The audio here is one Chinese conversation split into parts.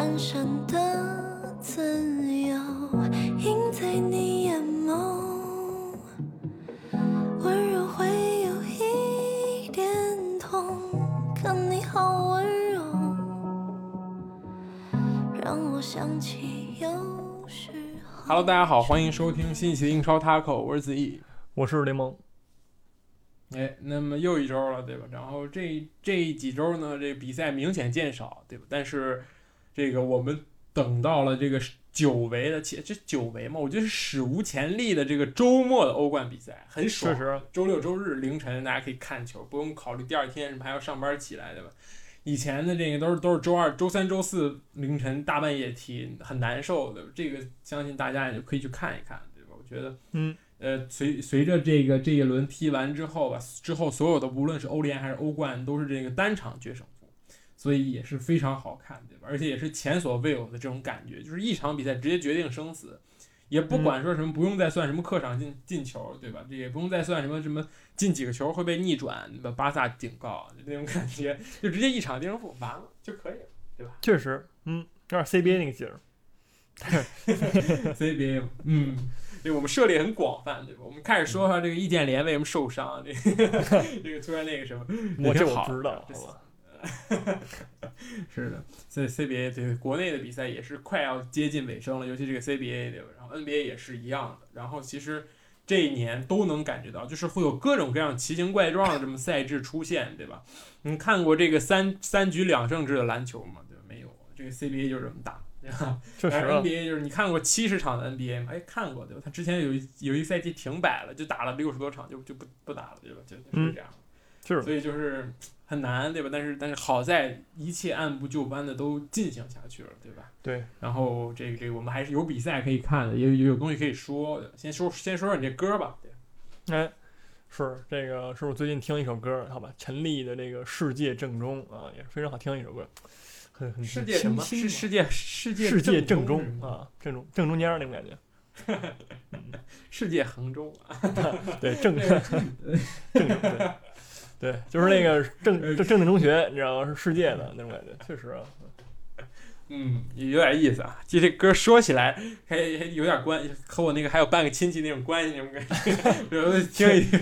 光闪闪的自由，映在你眼眸，温柔会有一点痛，可你好温柔，让我想起有时候。Hello，大家好，欢迎收听新一期的英超 Taco，我是子毅。我是雷蒙，哎，那么又一周了，对吧？然后这这几周呢，这比赛明显减少，对吧？但是这个我们等到了这个久违的，且这久违嘛，我觉得是史无前例的这个周末的欧冠比赛，很爽。确实，周六周日凌晨大家可以看球，不用考虑第二天什么还要上班起来，对吧？以前的这个都是都是周二、周三、周四凌晨大半夜踢，很难受的。这个相信大家也就可以去看一看，对吧？我觉得，嗯，呃，随随着这个这一轮踢完之后吧，之后所有的无论是欧联还是欧冠，都是这个单场决胜负，所以也是非常好看，对吧？而且也是前所未有的这种感觉，就是一场比赛直接决定生死。也不管说什么，不用再算什么客场进进球，对吧？这也不用再算什么什么进几个球会被逆转，对吧？巴萨警告那种感觉，就直接一场定胜负，完了就可以了，对吧确实，嗯，有点 CBA 那个劲儿？CBA，嗯，对，我们涉猎很广泛，对吧？我们开始说说这个易建联为什么受伤，这个 这个突然那个什么，我这挺好我不知道，这好吧？是的，所以 CBA 对国内的比赛也是快要接近尾声了，尤其这个 CBA 对吧？然后 NBA 也是一样的。然后其实这一年都能感觉到，就是会有各种各样奇形怪状的这么赛制出现，对吧？你看过这个三三局两胜制的篮球吗？对吧？没有，这个 CBA 就是这么打，对吧？确实啊，NBA 就是你看过七十场的 NBA 吗？哎，看过对吧？他之前有一有一赛季停摆了，就打了六十多场，就就不不打了，对吧？就就是嗯这样。是所以就是很难，对吧？但是但是好在一切按部就班的都进行下去了，对吧？对。然后这个这个我们还是有比赛可以看的，也有有东西可以说的。先说先说说你这歌吧，对。哎，是这个是我最近听一首歌，好吧？陈粒的这个《世界正中》啊，也是非常好听的一首歌，很很世界什么？是世界世界世界正宗宗，啊，正中正中间那种感觉，世界衡中啊。对正正正对对，就是那个 正正正正中学，你知道吗？是世界的那种感觉，确实啊，嗯，有点意思啊。其实这歌说起来还还有点关，和我那个还有半个亲戚那种关系那种感觉，有的听一听。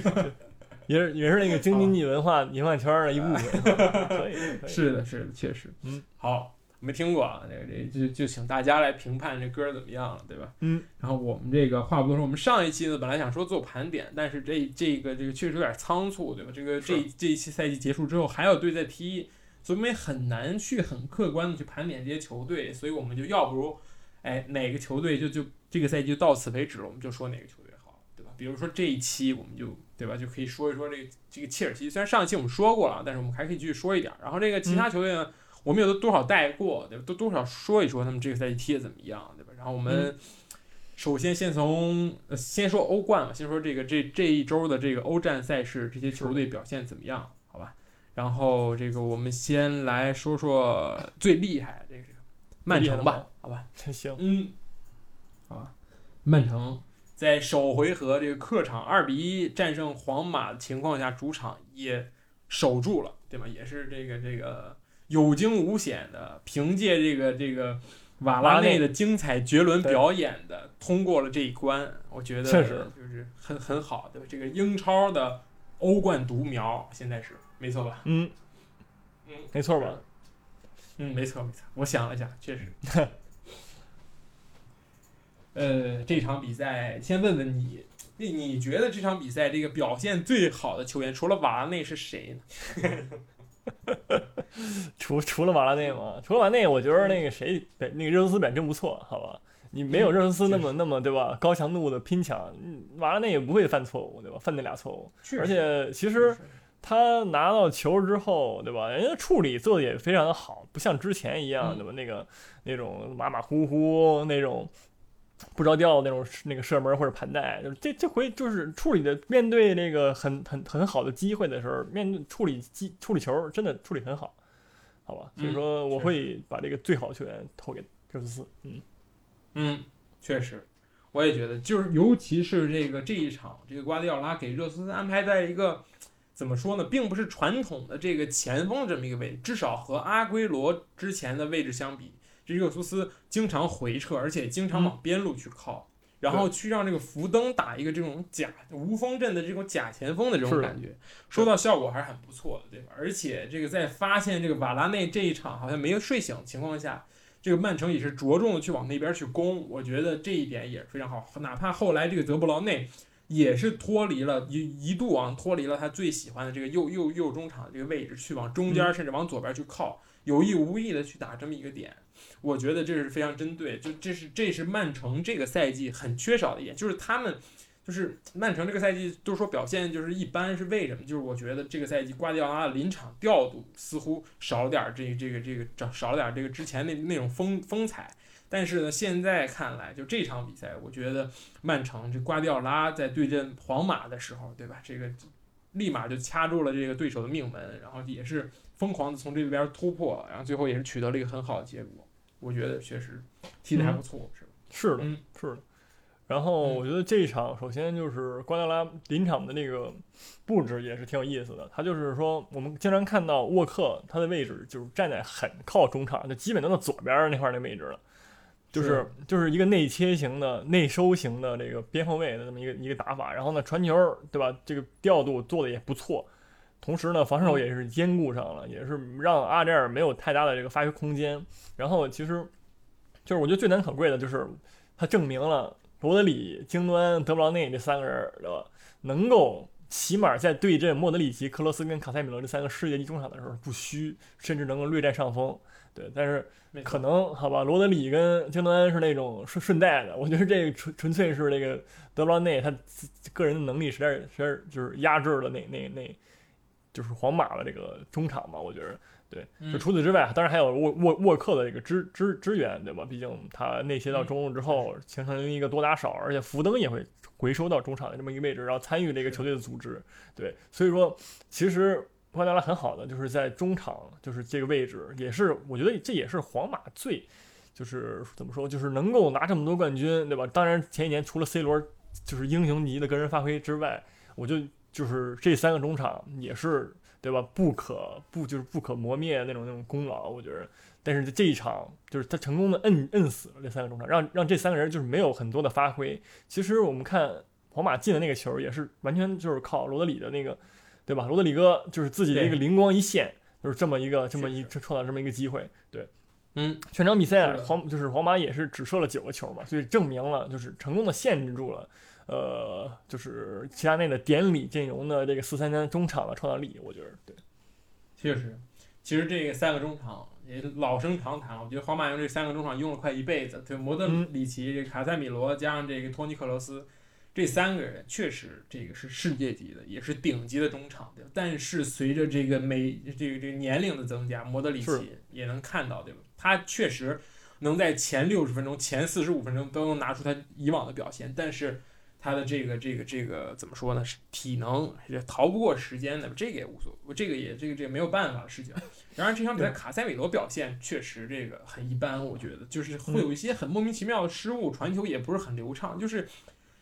也是也是那个京津冀文化文化圈的一部分，是的，是的，确实。嗯，好，没听过啊，这个这就就请大家来评判这歌怎么样了，对吧？嗯，然后我们这个话不多说，我们上一期呢本来想说做盘点，但是这这个这个确实有点仓促，对吧？这个这这一期赛季结束之后还有队在踢，所以我们也很难去很客观的去盘点这些球队，所以我们就要不如，哎，哪个球队就就这个赛季就到此为止了，我们就说哪个球队好，对吧？比如说这一期我们就对吧，就可以说一说这个这个切尔西，虽然上一期我们说过了，但是我们还可以继续说一点儿。然后这个其他球队呢？我们有的多少带过，对吧？都多少说一说他们这个赛季踢的怎么样，对吧？然后我们首先先从呃先说欧冠吧，先说这个这这一周的这个欧战赛事，这些球队表现怎么样？好吧。然后这个我们先来说说最厉害的这个曼城吧，好吧。行，嗯，好吧。曼城在首回合这个客场二比一战胜皇马的情况下，主场也守住了，对吧？也是这个这个有惊无险的，凭借这个这个瓦拉内的精彩绝伦表演的通过了这一关。我觉得确实就是很很好，对吧？这个英超的欧冠独苗现在是没错吧？嗯，嗯，没错吧？嗯，没错没错，我想了一下，确实。呃，这场比赛先问问你，你你觉得这场比赛这个表现最好的球员，除了瓦拉内是谁呢？除除了瓦拉内嘛，除了瓦拉内，我觉得那个谁，那个热苏斯表现真不错，好吧？你没有热苏斯那么那么对吧？高强度的拼抢，嗯瓦拉内也不会犯错误，对吧？犯那俩错误，而且其实他拿到球之后，对吧？人家处理做的也非常的好，不像之前一样，嗯对吧？那个那种马马虎虎那种。不着调那种那个射门或者盘带，就是这这回就是处理的面对那个很很很好的机会的时候，面对处理机处理球真的处理很好，好吧？所以说我会把这个最好的球员投给热苏斯，嗯。嗯，确实，我也觉得，就是尤其是这个这一场，这个瓜迪奥拉给热苏斯安排在一个怎么说呢，并不是传统的这个前锋这么一个位置，至少和阿圭罗之前的位置相比，这热苏斯经常回撤，而且经常往边路去靠，然后去让这个福登打一个这种假无锋阵的这种假前锋的这种感觉，收到效果还是很不错的，对吧？而且这个在发现这个瓦拉内这一场好像没有睡醒的情况下，这个曼城也是着重的去往那边去攻，我觉得这一点也是非常好。哪怕后来这个德布劳内也是脱离了一一度啊脱离了他最喜欢的这个右右右中场的这个位置，去往中间甚至往左边去靠，有意无意的去打这么一个点。我觉得这是非常针对，就这是这是曼城这个赛季很缺少的一点，就是他们就是曼城这个赛季都说表现就是一般，是为什么？就是我觉得这个赛季瓜迪奥拉的临场调度似乎少了点儿这这个这个少少了点儿这个之前那那种风风采。但是呢，现在看来，就这场比赛，我觉得曼城这瓜迪奥拉在对阵皇马的时候，对吧？这个立马就掐住了这个对手的命门，然后也是疯狂的从这边突破，然后最后也是取得了一个很好的结果。我觉得确实踢得还不错，是？是的，嗯是的。然后嗯我觉得这一场，首先就是瓜迪奥拉临场的那个布置也是挺有意思的。他就是说，我们经常看到沃克他的位置就是站在很靠中场，就基本都在左边那块儿那位置了。就是是就是一个内切型的、内收型的这个边后卫的这么一个一个打法，然后呢传球对吧？这个调度做的也不错，同时呢防守也是兼顾上了，也是让阿扎尔没有太大的这个发挥空间。然后其实就是我觉得最难可贵的就是他证明了罗德里、京端、德布劳内这三个人对吧，能够起码在对阵莫德里奇、克罗斯跟卡塞米罗这三个世界级中场的时候不虚，甚至能够略占上风。对，但是可能好吧，罗德里跟京端是那种顺顺带的，我觉得这个纯纯粹是那个德布劳内他个人的能力实在是实在是就是压制了那那那，就是皇马的这个中场嘛，我觉得。对，嗯就除此之外，当然还有沃沃沃克的这个支支支援，对吧？毕竟他内切到中路之后，形成了一个多打少，而且福登也会回收到中场的这么一个位置，然后参与这个球队的组织。对，所以说其实瓜迪奥拉很好的就是在中场，就是这个位置，也是我觉得这也是皇马最就是怎么说，就是能够拿这么多冠军，对吧？当然前几年除了 C 罗就是英雄级的个人发挥之外，我就就是这三个中场也是对吧？不可不就是不可磨灭那种那种功劳，我觉得。但是这一场就是他成功的摁摁死了这三个中场，让让这三个人就是没有很多的发挥。其实我们看皇马进的那个球也是完全就是靠罗德里的那个，对吧？罗德里哥就是自己的一个灵光一现，就是这么一个这么是一创造这么一个机会。对，嗯，全场比赛皇就是皇马也是只射了九个球嘛，所以证明了就是成功的限制住了。呃，就是齐达内的典礼阵容的这个四三三中场的创造力，我觉得对，确实，其实这个三个中场也老生常谈了。我觉得皇马用这三个中场用了快一辈子，对摩德嗯里奇、这个卡塞米罗加上这个托尼克罗斯，这三个人确实这个是世界级的，也是顶级的中场，对吧？但是随着这个每这个这个年龄的增加，摩德里奇也能看到，对吧？他确实能在前六十分钟、前四十五分钟都能拿出他以往的表现，但是。他的这个这个这个怎么说呢？是体能也逃不过时间的，这个也无所谓，这个也这个这个没有办法的事情。然而这场比赛卡塞米罗表现确实这个很一般，我觉得就是会有一些很莫名其妙的失误，传球也不是很流畅，就是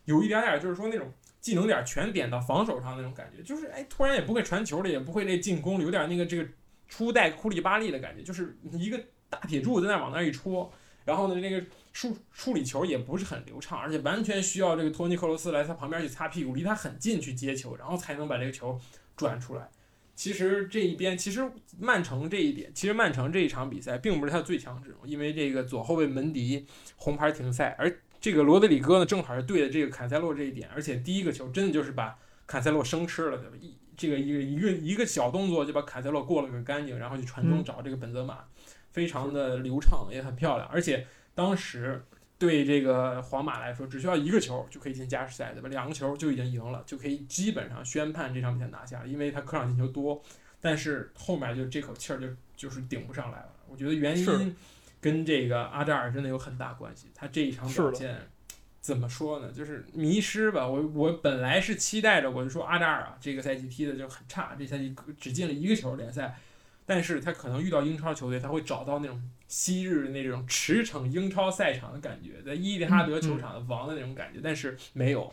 有一点点就是说那种技能点全点到防守上那种感觉，就是哎突然也不会传球了，也不会那进攻了，有点那个这个初代库里巴利的感觉，就是一个大铁柱在那往那儿一戳，然后呢那个。处处理球也不是很流畅，而且完全需要这个托尼克罗斯来他旁边去擦屁股，离他很近去接球，然后才能把这个球转出来。其实这一边，其实曼城这一点，其实曼城这一场比赛并不是他最强阵容，因为这个左后卫门迪红牌停赛，而这个罗德里戈呢正好是对的这个坎塞洛这一点，而且第一个球真的就是把坎塞洛生吃了，对吧？一这个一个一个一个小动作就把坎塞洛过了个干净，然后就传中找这个本泽马，非常的流畅，也很漂亮，而且。当时对这个皇马来说，只需要一个球就可以进加时赛，对吧？两个球就已经赢了，就可以基本上宣判这场比赛拿下了，因为他客场进球多。但是后面就这口气儿就就是顶不上来了。我觉得原因跟这个阿扎尔真的有很大关系。他这一场表是现怎么说呢？就是迷失吧。我我本来是期待着，我就说阿扎尔啊，这个赛季踢的就很差，这赛季只进了一个球联赛。但是他可能遇到英超球队，他会找到那种昔日那种驰骋英超赛场的感觉，在伊蒂哈德球场的王的那种感觉。但是没有，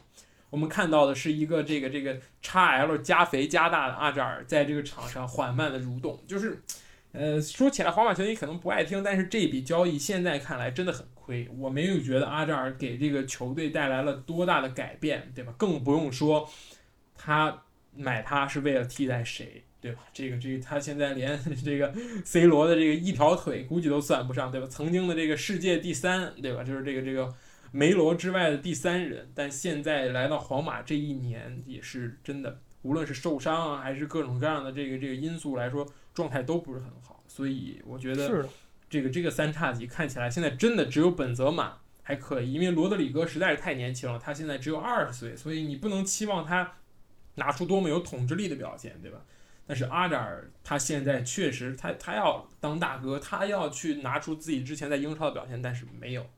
我们看到的是一个这个这个叉 L 加肥加大的阿扎尔在这个场上缓慢的蠕动，就是呃，说起来皇马球迷可能不爱听，但是这笔交易现在看来真的很亏。我没有觉得阿扎尔给这个球队带来了多大的改变，对吧？更不用说他买他是为了替代谁，对吧？这个这个他现在连 这个 C 罗的这个一条腿估计都算不上，对吧？曾经的这个世界第三，对吧？就是这个这个梅罗之外的第三人，但现在来到皇马这一年也是真的，无论是受伤啊，还是各种各样的这个这个因素来说，状态都不是很好。所以我觉得是，这个这个三叉戟看起来现在真的只有本泽马还可以，因为罗德里戈实在是太年轻了，他现在只有二十岁，所以你不能期望他拿出多么有统治力的表现，对吧？但是阿扎尔他现在确实他他要当大哥，他要去拿出自己之前在英超的表现，但是没有，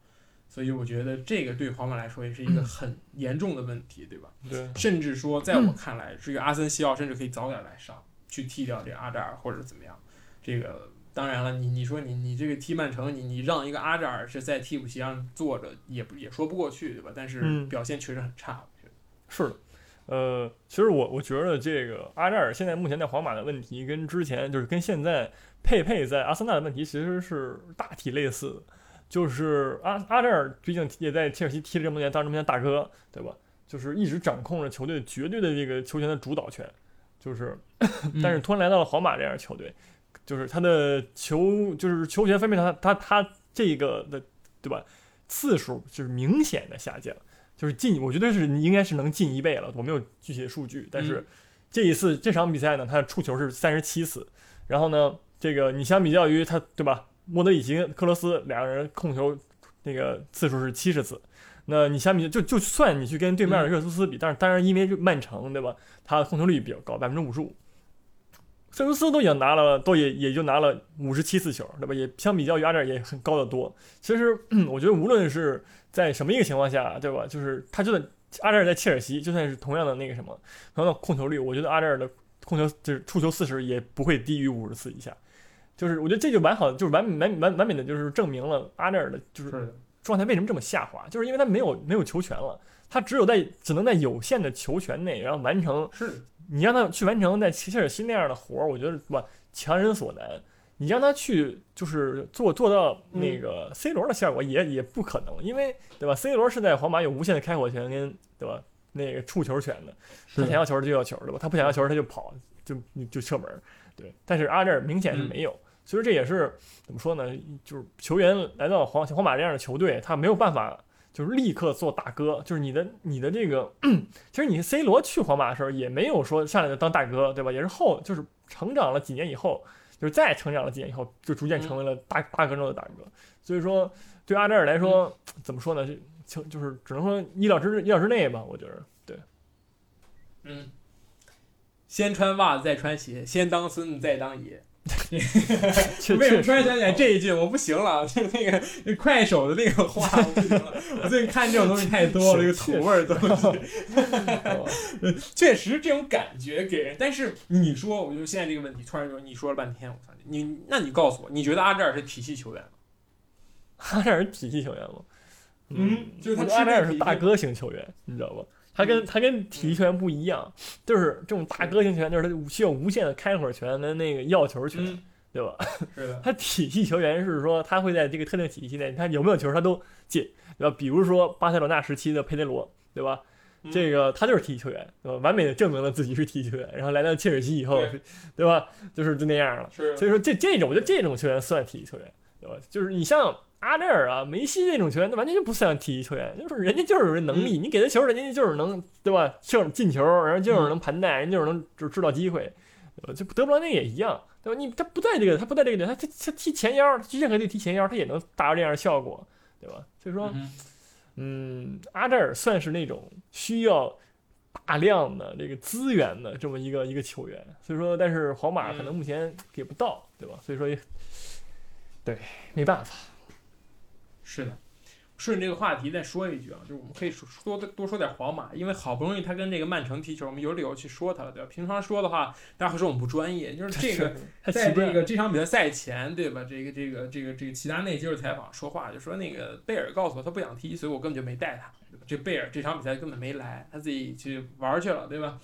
所以我觉得这个对皇马来说也是一个很严重的问题，对吧？对，甚至说，在我看来，这个阿森西奥甚至可以早点来上，去替掉这个阿扎尔或者怎么样。这个当然了，你你说你你这个踢曼城，你你让一个阿扎尔是在替补席上坐着，也不也说不过去，对吧？但是嗯表现确实很差，我觉得。是的。呃，其实我我觉得这个阿扎尔现在目前在皇马的问题，跟之前就是跟现在佩佩在阿森纳的问题其实是大体类似的。就是阿阿扎尔毕竟也在切尔西踢了这么多年，当这么多年大哥，对吧？就是一直掌控着球队绝对的这个球权的主导权。就是，但是突然来到了皇马这样的球队，就是他的球就是球权分配他他他这个的对吧次数就是明显的下降。就是进，我觉得是应该是能进一倍了。我没有具体的数据，但是这一次这场比赛呢，他的触球是三十七次，然后呢，这个你相比较于他，对吧？莫德里奇、跟克罗斯两个人控球那个次数是七十次，那你相比就就算你去跟对面的热苏斯比，但是当然因为曼城对吧，他的控球率比较高，百分之五十五。热苏斯都已经拿了，都也也就拿了五十七次球，对吧？也相比较于阿扎尔也很高的多。其实我觉得无论是在什么一个情况下，对吧？就是他就算阿扎尔在切尔西，就算是同样的那个什么，同样的控球率，我觉得阿扎尔的控球就是触球四十也不会低于五十次以下。就是我觉得这就完好，就是完完完完美的就是证明了阿扎尔的就是状态为什么这么下滑，就是因为他没有没有球权了，他只有在只能在有限的球权内，然后完成是的，你让他去完成在切尔西那样的活儿，我觉得哇强人所难。你让他去就是做做到那个 C 罗的效果也也不可能，因为对吧？C 罗是在皇马有无限的开火权跟对吧那个触球权的，他想要球就要球对吧？他不想要球他就跑就就射门，对。但是阿扎尔明显是没有，所以说这也是怎么说呢？就是球员来到皇皇马这样的球队，他没有办法。就是立刻做大哥，就是你的你的这个，其实你 C 罗去皇马的时候也没有说上来就当大哥，对吧？也是后就是成长了几年以后，就是再成长了几年以后，就逐渐成为了大大哥中的大哥。所以说，对阿扎尔来说，怎么说呢？就就是只能说意料之意料之内吧，我觉得。对，嗯，先穿袜子再穿鞋，先当孙子再当爷。确为什么突然想起来这一句？我不行了，就那个那快手的那个话，我不行了。我最近看这种东西太多了，这个土味儿东西，哦 确实这种感觉给人。但是你说，我就现在这个问题，突然就你说了半天，我操你，那你告诉我，你觉得阿扎尔是体系球员吗？阿扎尔是体系球员吗？嗯就是他阿扎尔是大哥型球员，你知道吧？他跟他跟体育球员不一样，就是这种大哥型球员，就是他需要无限的开火权跟那个要球权，嗯，对吧？是的，他体系球员是说他会在这个特定体系内，他有没有球他都进，对吧？比如说巴塞罗那时期的佩德罗，对吧？嗯这个他就是体育球员，对吧？完美的证明了自己是体育球员，然后来到切尔西以后对，对吧？就是就那样了。是所以说这这种，我觉得这种球员算体育球员，对吧？就是你像阿扎尔啊、梅西这种球员，那完全就不算体育球员，就是人家就是有能力，你给他球，人家就是能，对吧？射进球，然后就是能盘带，人就是能就是制造机会，对吧？就德布劳内也一样，对吧？你他不在这个，他不在这个点，他他他踢前腰，他去任何地踢前腰，他也能达到这样的效果，对吧？所以说，嗯嗯，阿扎尔算是那种需要大量的这个资源的这么一个一个球员，所以说，但是皇马可能目前给不到，对吧？所以说也，对，没办法。是的。顺着这个话题再说一句啊，就是我们可以说多多说点皇马，因为好不容易他跟这个曼城踢球，我们有理由去说他了，对吧？平常说的话，大家会说我们不专业，就是这个太 在这个这场比赛赛前，对吧？这个这个这个这个齐达内接受采访说话，就说那个贝尔告诉我他不想踢，所以我根本就没带他。这贝尔这场比赛根本没来，他自己去玩去了，对吧？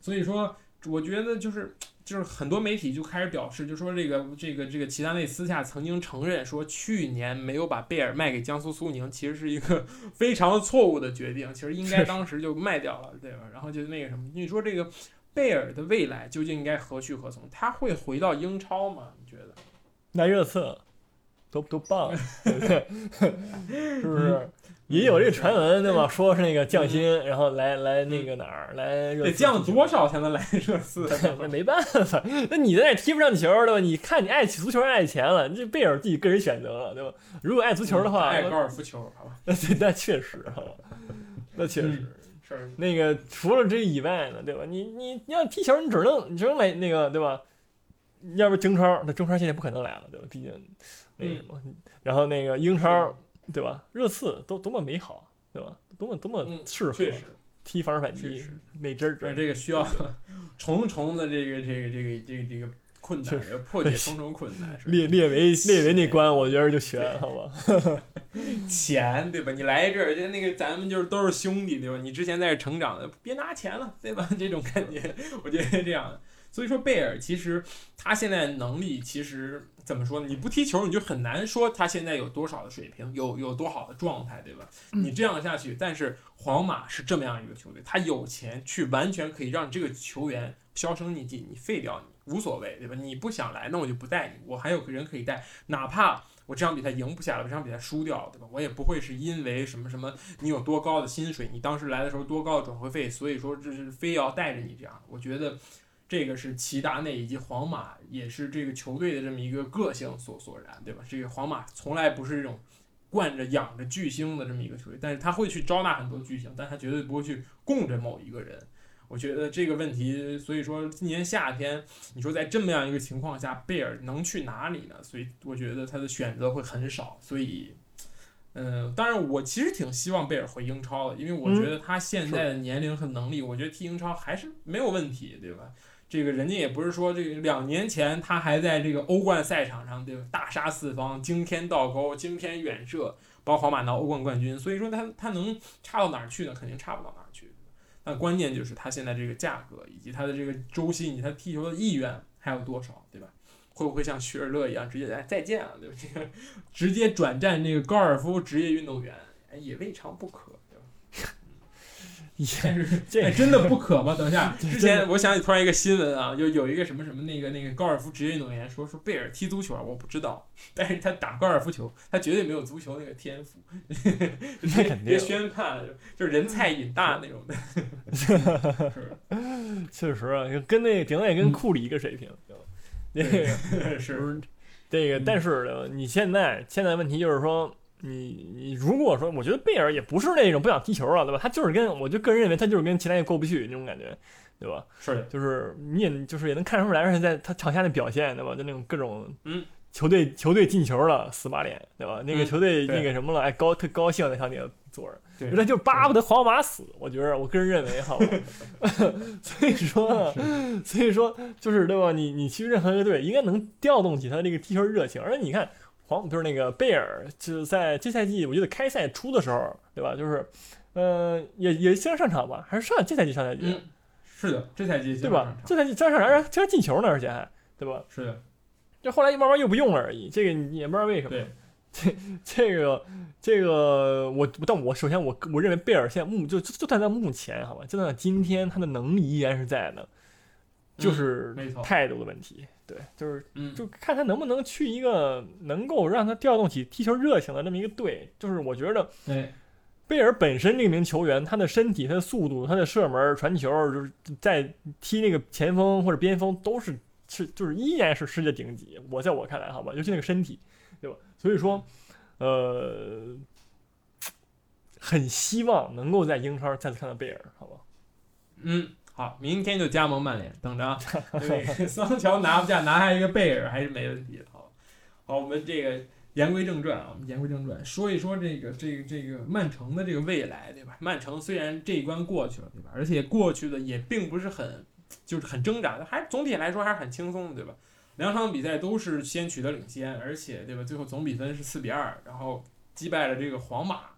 所以说我觉得就是就是很多媒体就开始表示，就说这个这个这个齐达内私下曾经承认说，去年没有把贝尔卖给江苏苏宁，其实是一个 非常错误的决定，其实应该当时就卖掉了，对吧？然后就那个什么，你说这个贝尔的未来究竟应该何去何从？他会回到英超吗？你觉得？那热刺多多棒，是不是？也有这个传闻，对吧？说是那个降薪，然后来来那个哪儿来热刺得降多少才能来热刺？那 没办法，那你在那踢不上球，对吧？你看你爱足球爱钱了，这贝尔自己个人选择了，对吧？如果爱足球的话，爱高尔夫球，好吧？那，那确实，好吧？那确实。是那个除了这以外呢，对吧？你你你要踢球，你只能你只能来那个，对吧？要不中超，那中超现在不可能来了，对吧？毕竟那什么，然后那个英超，对吧？热刺都多么美好，对吧？多么多么适合踢防守反击，美滋滋。这个需要 重重的这个这个这个这个这个困难，要破解重重困难。列列为列为那关，我觉得就悬，好吧？钱对吧？你来这儿，就那个咱们就是都是兄弟对吧？你之前在这成长的，别拿钱了对吧？这种感觉，我觉得这样。所以说贝尔其实他现在能力其实怎么说呢？你不踢球，你就很难说他现在有多少的水平，有有多好的状态，对吧？你这样下去，但是皇马是这么样一个球队，他有钱去完全可以让这个球员销声匿迹，你废掉你无所谓，对吧？你不想来，那我就不带你，我还有个人可以带，哪怕。我这场比赛赢不下来，这场比赛输掉了，对吧？我也不会是因为什么什么你有多高的薪水，你当时来的时候多高的转会费，所以说这是非要带着你这样。我觉得这个是齐达内以及皇马也是这个球队的这么一个个性所所然，对吧？这个皇马从来不是这种惯着养着巨星的这么一个球队，但是他会去招纳很多巨星，但他绝对不会去供着某一个人。我觉得这个问题，所以说今年夏天，你说在这么样一个情况下，贝尔能去哪里呢？所以我觉得他的选择会很少。所以，嗯，当然我其实挺希望贝尔回英超的，因为我觉得他现在的年龄和能力，我觉得踢英超还是没有问题，对吧？这个人家也不是说这个两年前他还在这个欧冠赛场上，对？大杀四方，惊天倒钩，惊天远射，帮皇马拿欧冠冠军。所以说他他能差到哪儿去呢？肯定差不到哪儿去。但关键就是他现在这个价格，以及他的这个周薪，以及他踢球的意愿还有多少，对吧？会不会像许尔勒一样直接来再见了，对吧？这个直接转战这个高尔夫职业运动员，哎，也未尝不可。这真的不可吗？等一下，之前我想起突然一个新闻啊，就有一个什么什么那个那个高尔夫职业运动员说说贝尔踢足球，我不知道，但是他打高尔夫球，他绝对没有足球那个天赋，那肯 定别宣判，就是人菜瘾大那种的。确实啊，跟那个顶多也跟库里一个水平，那个是这个，但是你现在现在问题就是说。你你如果说，我觉得贝尔也不是那种不想踢球了，对吧？他就是跟我就个人认为，他就是跟其他人过不去那种感觉，对吧？是，就是你也就是也能看出来，而且在他场下的表现，对吧？就那种各种嗯，球队球队进球了，死马脸，对吧？那个球队那个什么了，哎，高特高兴的上面坐着，对，他就巴不得皇马死，我觉得我个人认为，好吧。所以说，所以说就是对吧？你你去任何一个队，应该能调动起他这个踢球热情，而且你看。黄就是那个贝尔，就是在这赛季，我记得开赛初的时候，对吧？就是，呃，也也经常上场吧，还是上这赛季上赛季？是的，这赛季对吧？这赛季经常上场，而且经常进球呢，而且还对吧？是的，这后来慢慢又不用了而已，这个也不知道为什么。对，这这个这个我，但我首先我我认为贝尔现在目就就算在目前，好吧，就算今天，他的能力依然是在的，就是态度的问题。对，就是，就看他能不能去一个能够让他调动起踢球热情的那么一个队。就是我觉得，贝尔本身这名球员，他的身体、他的速度、他的射门、传球，就是在踢那个前锋或者边锋，都是是就是依然是世界顶级。我在我看来，好吧，尤其那个身体，对吧？所以说，呃，很希望能够在英超再次看到贝尔，好吧？嗯。好，明天就加盟曼联，等着。对，桑乔拿不下，拿下一个贝尔还是没问题的。好，好，我们这个言归正传啊，我们言归正传，说一说这个这个这个曼城的这个未来，对吧？曼城虽然这一关过去了，对吧？而且过去的也并不是很，就是很挣扎的，还总体来说还是很轻松的，对吧？两场比赛都是先取得领先，而且对吧？最后总比分是四比二，然后击败了这个皇马。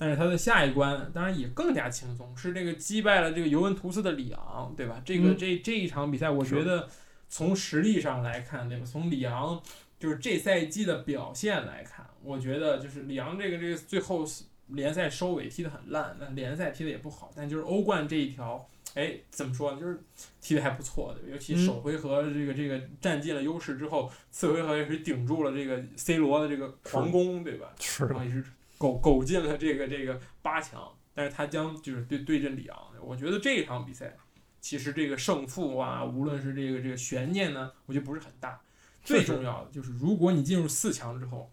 但是他的下一关当然也更加轻松，是这个击败了这个尤文图斯的里昂，对吧？这个、嗯这这一场比赛，我觉得从实力上来看，对吧？从里昂就是这赛季的表现来看，我觉得就是里昂这个这个最后联赛收尾踢得很烂，那联赛踢得也不好，但就是欧冠这一条，哎，怎么说呢？就是踢得还不错的，尤其嗯首回合这个这个占尽了优势之后，次回合也是顶住了这个 C 罗的这个狂攻，对吧？是然后也是苟苟进了这个这个八强，但是他将就是对对阵里昂，我觉得这一场比赛其实这个胜负啊，无论是这个这个悬念呢，我觉得不是很大。最重要的就是，如果你进入四强之后，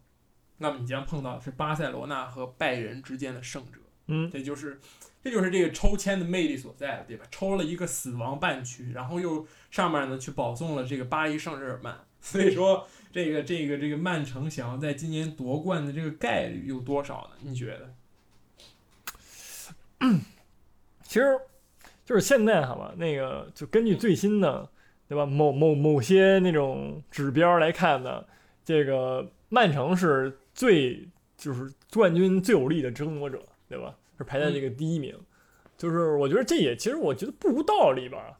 那么你将碰到的是巴塞罗那和拜仁之间的胜者，嗯，这就是这就是这个抽签的魅力所在了，对吧？抽了一个死亡半区，然后又上面呢去保送了这个巴黎圣日耳曼，所以说这个这个这个曼城想要在今年夺冠的这个概率有多少呢？你觉得？其实就是现在好吧，那个就根据最新的对吧某某某些那种指标来看呢，这个曼城是最就是冠军最有力的争夺者，对吧？是排在这个第一名。就是我觉得这也其实我觉得不无道理吧，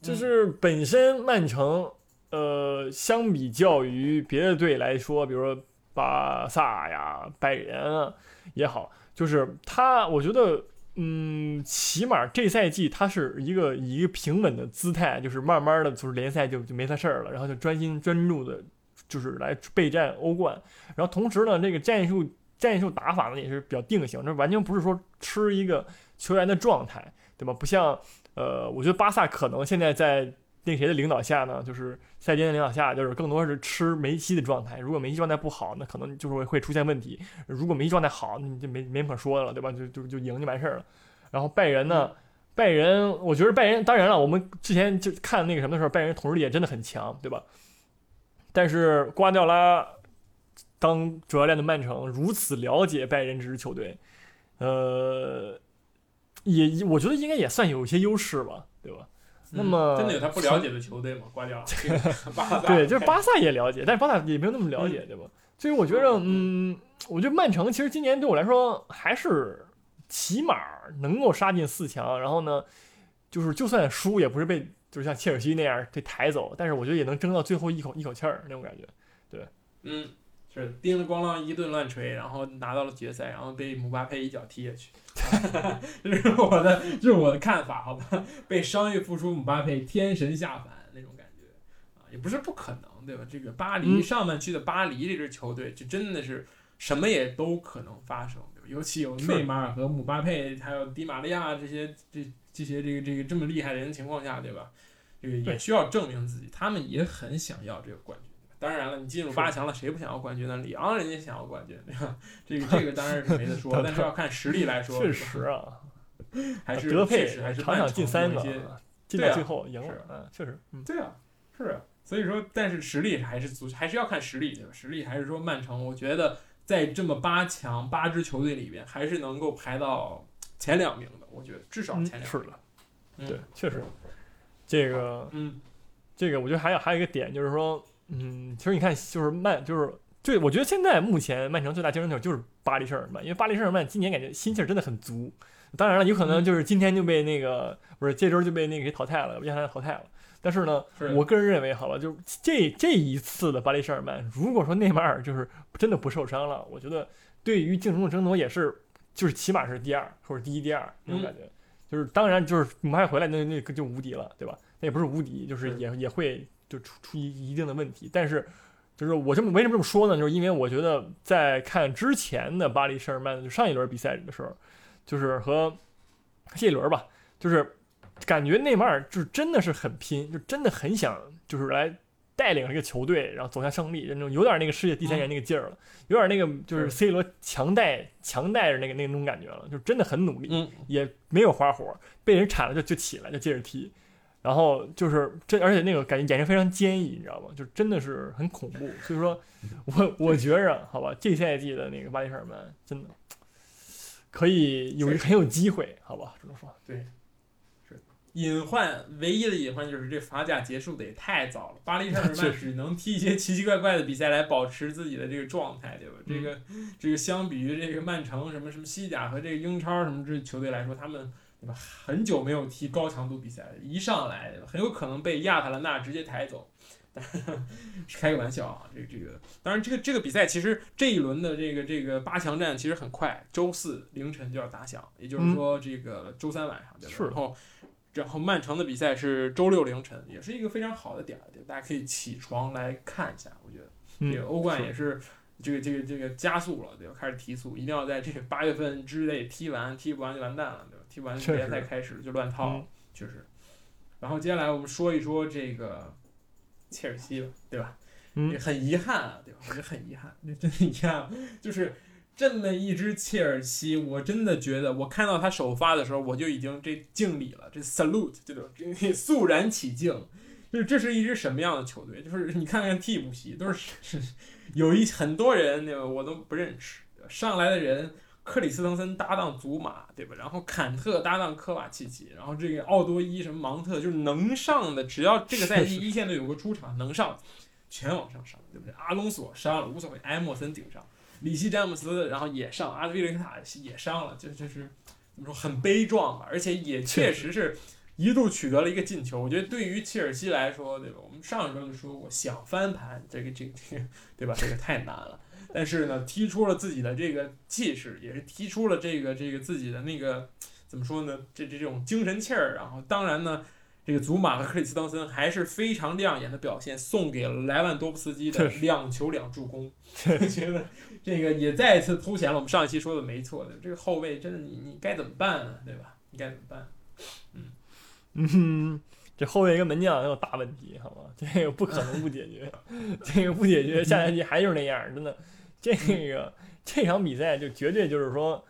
就是本身曼城呃相比较于别的队来说，比如说巴萨呀、拜仁啊也好，就是他我觉得。嗯，起码这赛季他是一个以一个平稳的姿态，就是慢慢的就是联赛就就没他事儿了，然后就专心专注的，就是来备战欧冠。然后同时呢，这个战术战术打法呢也是比较定型，这完全不是说吃一个球员的状态，对吧？不像呃，我觉得巴萨可能现在在那谁的领导下呢，就是塞监的领导下，就是更多是吃梅西的状态。如果梅西状态不好，那可能就是会会出现问题；如果梅西状态好，那你就没没可说的了，对吧？就就就赢就完事儿了。然后拜仁呢，拜仁，我觉得拜仁，当然了，我们之前就看那个什么的时候，拜仁统治力也真的很强，对吧？但是瓜迪奥拉当主教练的曼城如此了解拜仁这支球队，呃，也我觉得应该也算有一些优势吧，对吧？那么嗯真的有他不了解的球队吗？瓜迪奥拉，巴萨 对，就是巴萨也了解，但是巴萨也没有那么了解，对吧？所以我觉得，嗯，我觉得曼城其实今年对我来说还是起码能够杀进四强，然后呢，就是就算输也不是被就是像切尔西那样被抬走，但是我觉得也能争到最后一口一口气儿那种感觉。对嗯，是叮了咣啷一顿乱锤，然后拿到了决赛，然后被姆巴佩一脚踢下去，这是我的，这是我的看法，好吧？被伤愈复出姆巴佩天神下凡那种感觉啊，也不是不可能，对吧？这个巴黎、嗯上半区的巴黎这支球队，就真的是什么也都可能发生，对吧？尤其有内马尔和姆巴佩，还有迪玛利亚这些这这些这个这个这么厉害的人的情况下，对吧？这个也需要证明自己，他们也很想要这个冠军。当然了，你进入八强了，谁不想要冠军呢？里昂人家想要冠军，对吧？这个这个当然是没得说，但是要看实力来说，确实啊，还是德佩确实还是场场进三个个，，进到最后赢了，嗯，确实，嗯，对啊，是啊。所以说，但是实力还是足，还是要看实力，对吧？实力还是说曼城，我觉得在这么八强八支球队里边，还是能够排到前两名的。我觉得至少嗯前两名。是的，嗯对，确实，这个嗯这个我觉得还有还有一个点就是说，嗯，其实你看，就是曼，就是对我觉得现在目前曼城最大竞争对手就是巴黎圣日耳曼，因为巴黎圣日耳曼今年感觉心气儿真的很足。当然了，有可能就是今天就被那个不是这周就被那个谁淘汰了，亚特兰大淘汰了。但是呢，是我个人认为，好吧，就是这这一次的巴黎圣日耳曼，如果说内马尔就是真的不受伤了，我觉得对于竞争的争夺也是，就是起码是第二或者第一、第二那种感觉。就是当然就是姆巴佩回来那那个就无敌了，对吧？那也不是无敌，就是是也也会就出出一一定的问题。但是就是我这么为什么这么说呢？就是因为我觉得在看之前的巴黎圣日耳曼就上一轮比赛的时候，就是和这一轮吧，就是感觉内马尔就是真的是很拼，就真的很想就是来带领这个球队，然后走向胜利，那种有点那个世界第三人那个劲儿了，有点那个就是是 C 罗强带强带着那个那种感觉了，就真的很努力。嗯，也没有花活，被人铲了就就起来就接着踢，然后就是这而且那个感觉眼神非常坚毅，你知道吗？就真的是很恐怖。所以说 我我觉着好吧，这赛季的那个巴黎圣日耳曼真的可以有很有机会，好吧，只能说对隐患，唯一的隐患就是这法甲结束的也太早了。巴黎圣日 耳曼只能踢一些奇奇怪怪的比赛来保持自己的这个状态，对吧？这个这个相比于这个曼城什么什么西甲和这个英超什么这球队来说，他们对吧很久没有踢高强度比赛了，一上来很有可能被亚特兰大直接抬走。是 开个玩笑啊，这个这个，当然这个这个比赛其实这一轮的这个这个八强战其实很快，周四凌晨就要打响，也就是说这个周三晚上对吧？是然后然后曼城的比赛是周六凌晨，也是一个非常好的点儿，对大家可以起床来看一下。我觉得这个嗯，欧冠也是这个这个这个加速了，对吧？开始提速，一定要在这个八月份之内踢完，踢不完就完蛋了，对吧？踢完联赛开始就乱套了嗯，确实。然后接下来我们说一说这个切尔西吧，对吧？嗯也很遗憾啊，对吧？我觉得很遗憾，那 真的遗憾，就是这么一支切尔西，我真的觉得，我看到他首发的时候，我就已经这敬礼了，这 salute 这种这肃然起敬。就是这是一支什么样的球队？就是你看看替补席，都是是 有一很多人，对吧？我都不认识。上来的人，克里斯滕森搭档祖马，对吧？然后坎特搭档科瓦契奇，然后这个奥多伊什么芒特，就是能上的，只要这个赛季 一线队有个出场能上，全往上上，对不对？阿隆索伤了无所谓，埃莫森顶上，里希詹姆斯然后也上，阿德维雷克塔也上了，就就是怎么说很悲壮吧，而且也确实是一度取得了一个进球。我觉得对于切尔西来说，对吧？我们上一周就说过，想翻盘，这个这个这个，对吧？这个太难了。但是呢，踢出了自己的这个气势，也是踢出了这个这个自己的那个怎么说呢？这这这种精神气儿。然后当然呢，这个祖马和克里斯滕森还是非常亮眼的表现，送给了莱万多夫斯基的两球两助攻。我觉得这个也再一次凸显了我们上一期说的没错的，这个后卫真的你你该怎么办呢？对吧？你该怎么办？嗯嗯，这后卫跟门将有大问题，好吧？这个不可能不解决，这个不解决，下赛季还就是那样，真的。这个这场比赛就绝对就是说，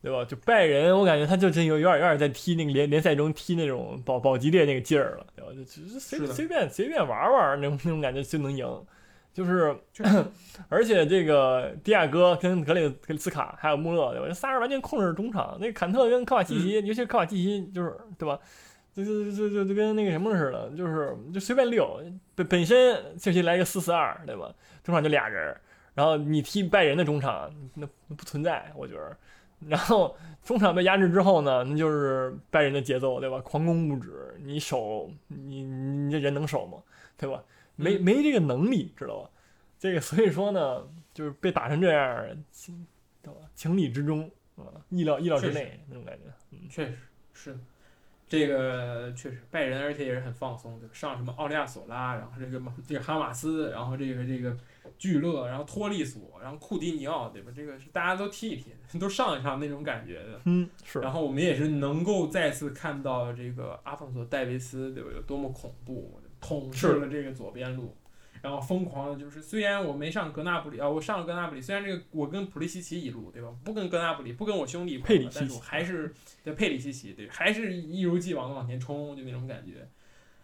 对吧？就拜仁，我感觉他就真有有点有点在踢那个联联赛中踢那种保保级列那个劲儿了，对吧？就随随便随便玩玩那种那种感觉就能赢，就是，而且这个迪亚哥跟格雷格里斯卡还有穆勒，对吧？这仨人完全控制中场。那个坎特跟科瓦契奇，尤其是科瓦契奇，就是对吧？就就就就就跟那个什么似的，就是就随便溜。本本身切尔西来一个四四二，对吧？中场就俩人，然后你踢拜仁的中场，那那不存在，我觉得。然后中场被压制之后呢，那就是拜仁的节奏，对吧？狂攻不止，你守你你这人能守吗？对吧？没嗯没这个能力，知道吧？这个所以说呢，就是被打成这样，情对吧？情理之中啊，意料意料之内那种感觉。嗯，确实是，这个确实拜仁，而且也是很放松，对吧？上什么奥利亚索拉，然后这个这个哈马斯，然后这个这个聚勒，然后托利索，然后库蒂尼奥，对吧？这个是大家都踢一踢，都上一上那种感觉的。嗯，是然后我们也是能够再次看到这个阿方索戴维斯，对吧？有多么恐怖，统治了这个左边路。然后疯狂的就是，虽然我没上格纳布里啊，我上了格纳布里，虽然这个我跟普利西奇一路，对吧？不跟格纳布里，不跟我兄弟佩里西奇但是我还是 对佩里西奇，对，还是一如既往的往前冲，就那种感觉。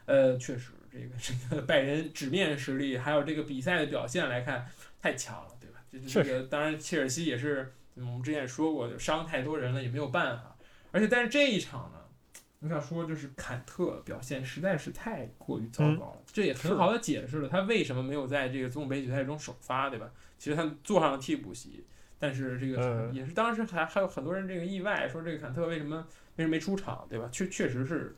呃，确实，这个这个拜仁纸面实力，还有这个比赛的表现来看，太强了，对吧？这这个当然，切尔西也是，嗯我们之前也说过，就伤太多人了，也没有办法。而且，但是这一场呢，我想说，就是坎特表现实在是太过于糟糕了，这也很好的解释了他为什么没有在这个总杯决赛中首发，对吧？其实他坐上了替补席，但是这个嗯也是当时还还有很多人这个意外，说这个坎特为什么为什么没出场，对吧？确确实是，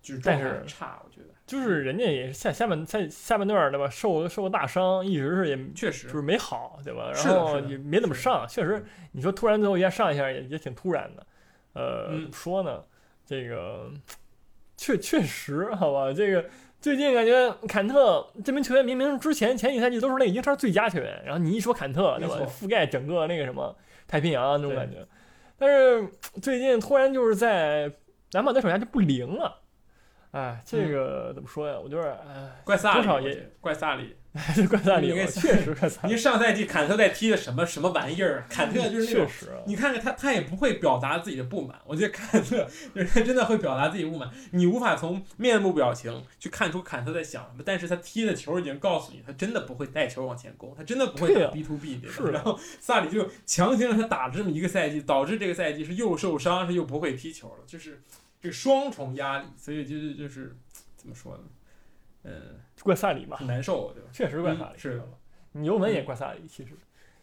就是状态很差，我觉得就是人家也是下下半下下半段对吧，受受过大伤，一直是也确实就是没好，对吧？然后也没怎么上，确实，你说突然最后一下上一下也也挺突然的。呃，嗯怎么说呢？这个确确实，好吧，这个最近感觉坎特这名球员明明之前前几赛季都是那个英超最佳球员，然后你一说坎特，对吧覆盖整个那个什么太平洋那种感觉，但是最近突然就是在南马德手下就不灵了。哎，这嗯个怎么说呀？我就是哎，怪萨里，怪萨里。这怪萨里 确实怪萨里，因为上赛季坎特在踢的什么什么玩意儿？坎特就是那种确实啊，你看看他，他也不会表达自己的不满。我觉得坎特就是他真的会表达自己不满，你无法从面部表情去看出坎特在想什么，但是他踢的球已经告诉你，他真的不会带球往前攻，他真的不会打 B to B 对吧是然后萨里就强行让他打了这么一个赛季，导致这个赛季是又受伤，是又不会踢球了，就是。这双重压力，所以就是就是怎么说呢？嗯，怪萨里嘛，很难受，对吧？确实怪萨里。嗯是的，你尤文也怪萨里，其实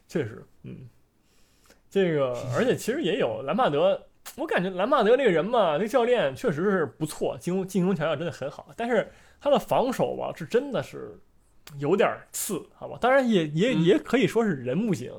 确实，嗯，这个而且其实也有兰帕德，我感觉兰帕德这个人嘛，那个教练确实是不错，进攻进攻条件真的很好，但是他的防守吧，是真的是有点次，好吧？当然也也嗯也可以说是人不行，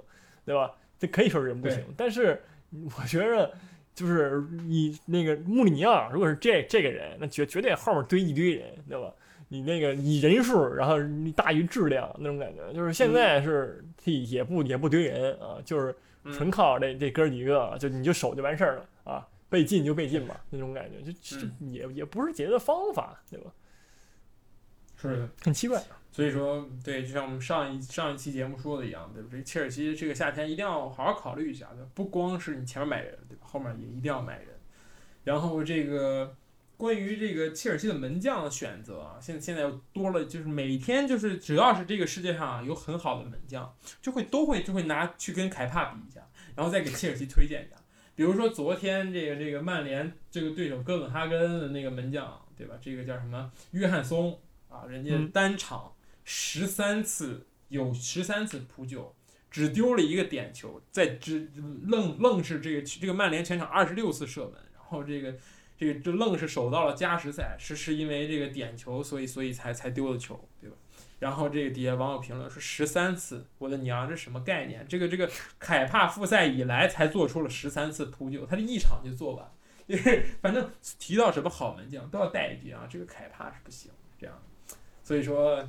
对吧？这可以说是人不行，但是我觉着。就是你那个穆里尼奥，如果是这这个人，那绝绝对后面堆一堆人，对吧？你那个以人数，然后你大于质量那种感觉，就是现在是替也不也不堆人啊，就是纯嗯靠这这哥几个，就你就守就完事儿了啊，被禁就被禁吧，那种感觉，就就嗯也也不是解决的方法，对吧？是的。很奇怪，所以说，对，就像我们上一上一期节目说的一样，对吧？这切尔西这个夏天一定要好好考虑一下，对？不光是你前面买人，对吧？后面也一定要买人。然后这个关于这个切尔西的门将的选择啊，现现在又多了，就是每天就是只要是这个世界上啊有很好的门将，就会都会就会拿去跟凯帕比一下，然后再给切尔西推荐一下。比如说昨天这个这个曼联这个对手哥本哈根的那个门将，对吧？这个叫什么约翰松啊，人家嗯单场十三次有十三次扑救，只丢了一个点球，在只愣愣是这个这个曼联全场二十六次射门，然后这个这个就愣是守到了加时赛，是是因为这个点球，所以所以才才丢的球，对吧？然后这个底下网友评论说十三次，我的娘，这什么概念？这个这个凯帕复赛以来才做出了十三次扑救，他这一场就做完，就是反正提到什么好门将都要带一句啊，这个凯帕是不行这样，所以说。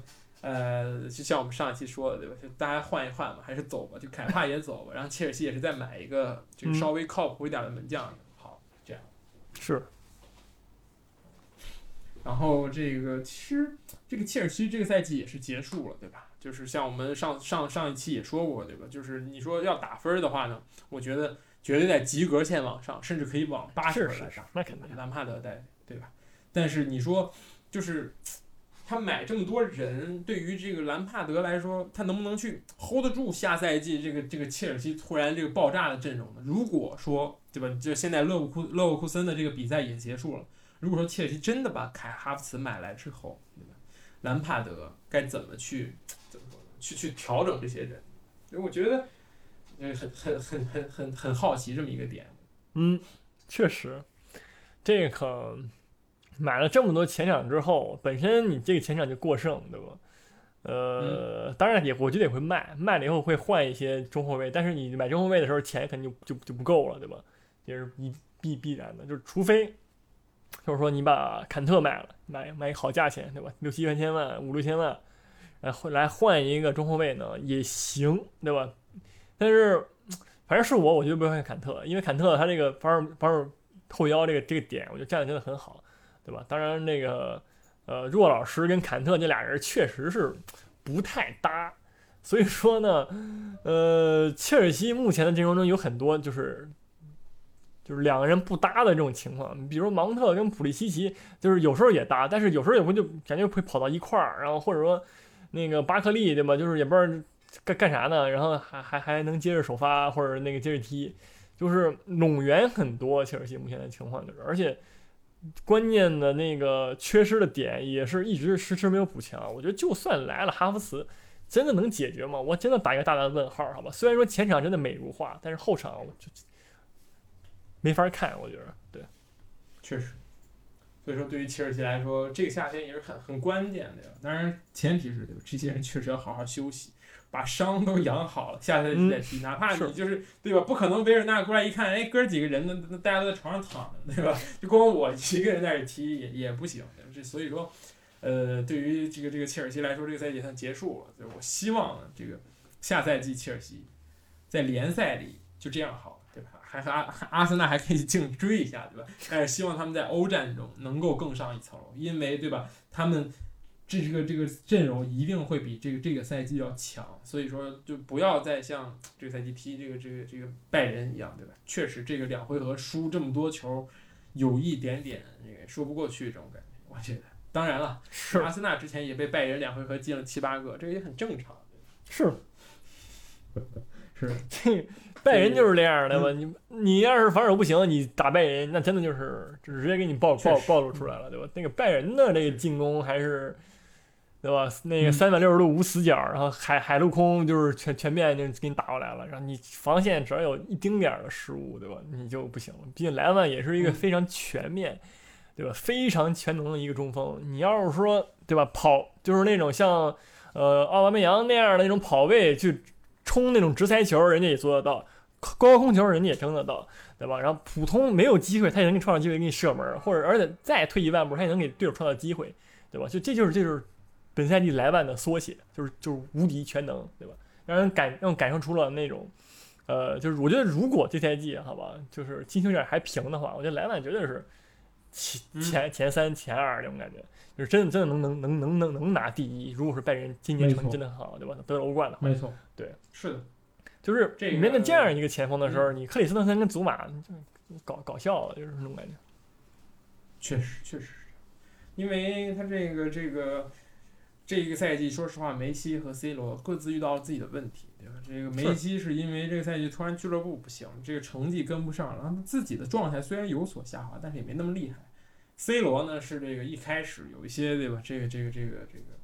呃，就像我们上一期说的，对吧？就大家换一换嘛，还是走吧。就凯帕也走吧，然后切尔西也是再买一个就是稍微靠谱一点的门将。好，这样。是然后这个其实这个切尔西这个赛季也是结束了，对吧？就是像我们上上上一期也说过，对吧？就是你说要打分的话呢，我觉得绝对在及格线往上，甚至可以往八十分来上。，那肯定，兰帕德带，对吧？但是你说，就是他买这么多人，对于这个兰帕德来说，他能不能去 hold 得住下赛季这个这个切尔西突然这个爆炸的阵容呢？如果说，对吧？就现在勒沃库勒沃库森的这个比赛也结束了，如果说切尔西真的把凯哈弗茨买来之后，对吧？兰帕德该怎么去怎么说呢？去去调整这些人？所以我觉得，呃，很很很很很很好奇这么一个点。嗯，确实，这个买了这么多前场之后，本身你这个前场就过剩，对吧？呃，当然也我觉得也会卖，卖了以后会换一些中后卫，但是你买中后卫的时候钱肯定就就就不够了，对吧？也是必必必然的，就是除非就是说你把坎特卖了，买买好价钱，对吧？六七千万、五六千万，来换来换一个中后卫呢也行，对吧？但是反正是我，我觉得不会换坎特，因为坎特他这个防守防守后腰这个这个点，我觉得站的真的很好，对吧？当然那个呃，若老师跟坎特这俩人确实是不太搭，所以说呢，呃，切尔西目前的阵容中有很多就是。就是两个人不搭的这种情况，比如芒特跟普利西奇，就是有时候也搭，但是有时候也会就感觉会跑到一块儿，然后或者说那个巴克利对吧？就是也不知道干干啥呢，然后还还还能接着首发或者那个接着踢，就是拢员很多。切尔西目前的情况就是，而且关键的那个缺失的点也是一直迟迟没有补强。我觉得就算来了哈弗茨，真的能解决吗？我真的打一个大大的问号，好吧？虽然说前场真的美如画，但是后场我就没法看，我觉得对。确实，所以说对于切尔西来说，这个夏天也是很很关键的呀。当然，前提是对？这些人确实要好好休息，把伤都养好了，下赛季再踢。哪怕你就是对吧？不可能维尔纳过来一看，哎，哥几个人呢，大家都在床上躺着，对吧？就光我一个人在这踢也也不行。这所以说，呃，对于这个这个切尔西来说，这个赛季算结束了。就我希望，这个下赛季切尔西在联赛里就这样好。对吧？还和阿阿森纳还可以竞追一下，对吧？但是希望他们在欧战中能够更上一层楼，因为对吧？他们这个这个阵容一定会比这个这个赛季要强，所以说就不要再像这个赛季踢这个这个这个拜仁一样，对吧？确实这个两回合输这么多球，有一点点这个说不过去这种感觉，我觉得。当然了，是阿森纳之前也被拜仁两回合进了七八个，这个也很正常。是 是这拜仁就是这样的吧？你你要是防守不行，你打拜仁，那真的就是直接给你暴暴暴露出来了，对吧？那个拜仁的这个进攻还是，对吧？那个嗯三百六十度无死角，然后海海陆空就是全全面就给你打过来了，然后你防线只要有一丁点儿的失误，对吧？你就不行了。毕竟莱万也是一个嗯非常全面，对吧？非常全能的一个中锋。你要是说，对吧？跑就是那种像呃奥巴梅扬那样的那种跑位去冲那种直塞球，人家也做得到；高空球人家也争得到，对吧？然后普通没有机会，他也能给你创造机会给你射门，或者而且再退一万步，他也能给队友创造机会，对吧？就这就是这就是本赛季莱万的缩写，就是就是无敌全能，对吧？让人感让人感受出了那种。呃，就是我觉得，如果这赛季好吧，就是金球奖还平的话，我觉得莱万绝对是前嗯前前三、前二那种感觉，就是真的真的能能能能能能拿第一。如果是拜仁今年成绩真的很好，对吧？得了欧冠的话，没错，对，是的，就是面对这样一个前锋的时候，你克里斯滕森跟祖马就搞搞笑了，就是那种感觉。确实确实是，因为他这个这个这一个赛季，说实话，梅西和 C 罗各自遇到了自己的问题，对吧？这个梅西是因为这个赛季突然俱乐部不行，这个成绩跟不上，然后他自己的状态虽然有所下滑，但是也没那么厉害。C 罗呢是这个一开始有一些对吧？这个这个这个这个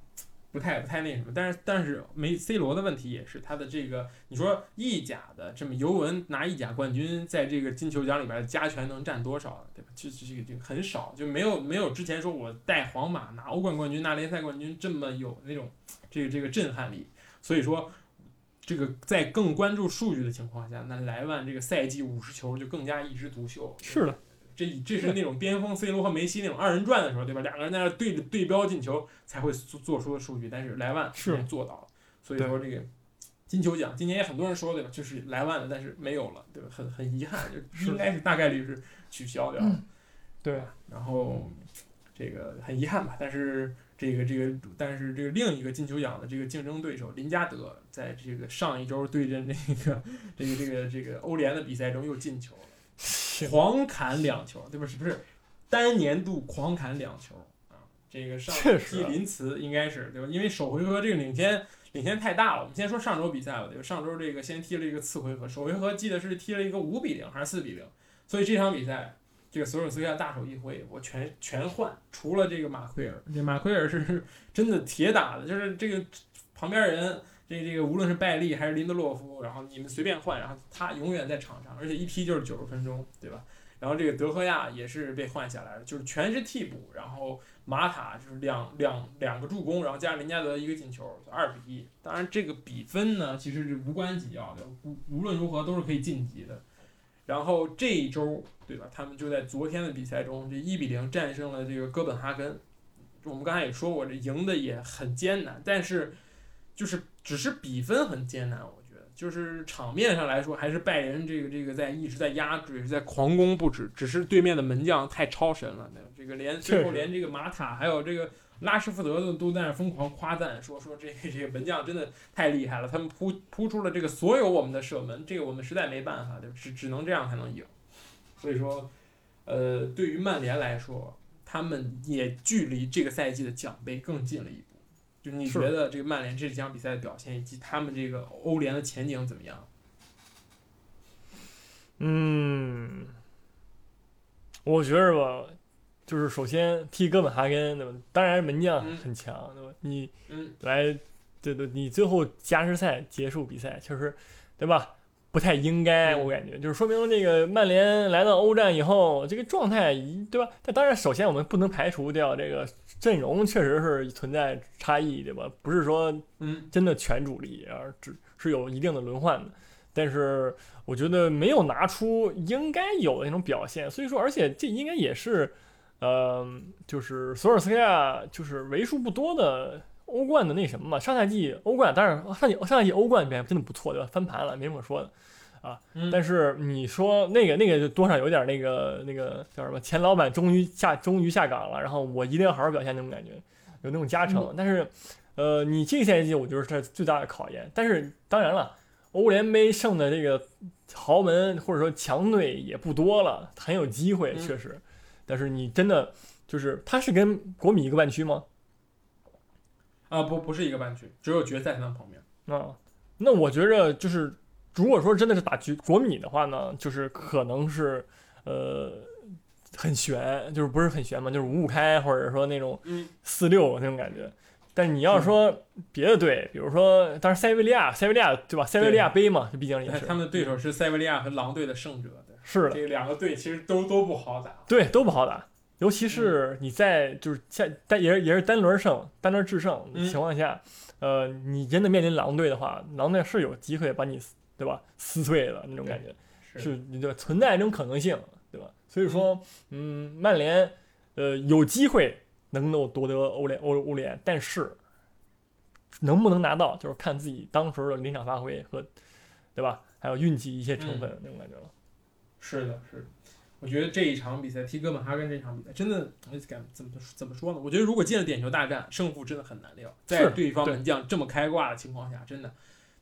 不太不太那什么，但是但是没 C 罗的问题也是他的这个，你说意甲的这么尤文拿意甲冠军，在这个金球奖里边加权能占多少，对吧？就就这个这个很少，就没有没有之前说我带皇马拿欧冠冠军、拿联赛冠军这么有那种这个这个震撼力，所以说。这个在更关注数据的情况下，那莱万这个赛季五十球就更加一枝独秀。是的，这这是那种巅峰 C 罗和梅西那种二人转的时候，对吧？两个人在那对着对标进球才会做做出的数据，但是莱万是做到了，所以说这个金球奖今年也很多人说对吧，就是莱万的，但是没有了，对吧？很很遗憾，就应该是大概率是取消掉了。对，然后这个很遗憾吧，但是这个这个，但是这个另一个金球奖的这个竞争对手林加德，在这个上一周对阵这个这个这个这个欧联的比赛中又进球了，狂砍两球，对不？是不是单年度狂砍两球啊？这个上确实啊季林茨应该是对吧？因为首回合这个领先领先太大了。我们先说上周比赛吧，对吧？上周这个先踢了一个次回合，首回合记得是踢了一个五比零还是四比零，所以这场比赛。这个索尔斯克亚大手一挥，我全全换，除了这个马奎尔，这马奎尔是真的铁打的，就是这个旁边人，这这个无论是拜利还是林德洛夫，然后你们随便换，然后他永远在场上，而且一踢就是九十分钟，对吧？然后这个德赫亚也是被换下来了，就是全是替补，然后马塔就是两两两个助攻，然后加上林加德一个进球，二比一。当然这个比分呢其实是无关紧要的，无无论如何都是可以晋级的。然后这一周，对吧？他们就在昨天的比赛中，这一比零战胜了这个哥本哈根。我们刚才也说过，这赢的也很艰难，但是就是只是比分很艰难，我觉得就是场面上来说，还是拜仁这个这个在一直在压制，也是在狂攻不止，只是对面的门将太超神了，对这个连最后连这个马塔还有这个拉什福德都都在那疯狂夸赞，说说这个这个门将真的太厉害了，他们扑扑出了这个所有我们的射门，这个我们实在没办法，对？只只能这样才能赢。所以说，呃，对于曼联来说，他们也距离这个赛季的奖杯更近了一步。就你觉得这个曼联这场比赛的表现，以及他们这个欧联的前景怎么样？嗯，我觉着吧，就是首先踢哥本哈根，对吧？当然门将嗯很强，对吧？你嗯，来，对对，你最后加时赛结束比赛，确实，对吧？不太应该，嗯我感觉就是说明这个曼联来到欧战以后，这个状态一，对吧？但当然，首先我们不能排除掉这个阵容确实是存在差异，对吧？不是说嗯，真的全主力，而只是有一定的轮换的。但是我觉得没有拿出应该有的那种表现，所以说，而且这应该也是，呃，就是索尔斯克亚就是为数不多的欧冠的那什么嘛。上赛季欧冠当然上季上赛季欧冠表现真的不错，对吧？翻盘了，没什么说的。嗯但是你说那个那个就多少有点那个那个叫什么？前老板终于下终于下岗了，然后我一定要好好表现那种感觉，有那种加成。但是，呃，你这个赛季我觉得是最大的考验。但是当然了，欧联杯胜的这个豪门或者说强队也不多了，很有机会，嗯确实。但是你真的就是他是跟国米一个半区吗？啊，不，不是一个半区，只有决赛才能碰面。啊，那我觉着就是如果说真的是打局国米的话呢，就是可能是呃很悬，就是不是很悬嘛，就是五五开或者说那种嗯四六那种感觉。但你要说别的队，比如说当然塞维利亚，塞维利亚对吧？塞维利亚杯嘛，这毕竟也是他们的对手是塞维利亚和狼队的胜者，是的，这两个队其实都都不好打。对，都不好打。尤其是你在就是在单也是也是单轮胜、单轮制胜的嗯情况下，呃，你真的面临狼队的话，狼队是有机会把你对吧撕碎了那种感觉，是你对存在这种可能性，对吧？所以说，嗯，曼联呃有机会能够夺得欧联欧欧联，但是能不能拿到，就是看自己当时的临场发挥和对吧，还有运气一些成分那种感觉了。是的，是的。我觉得这一场比赛踢哥本哈根这场比赛真的，我敢怎么怎么说呢？我觉得如果进了点球大战，胜负真的很难料。在对方门将这么开挂的情况下，真的。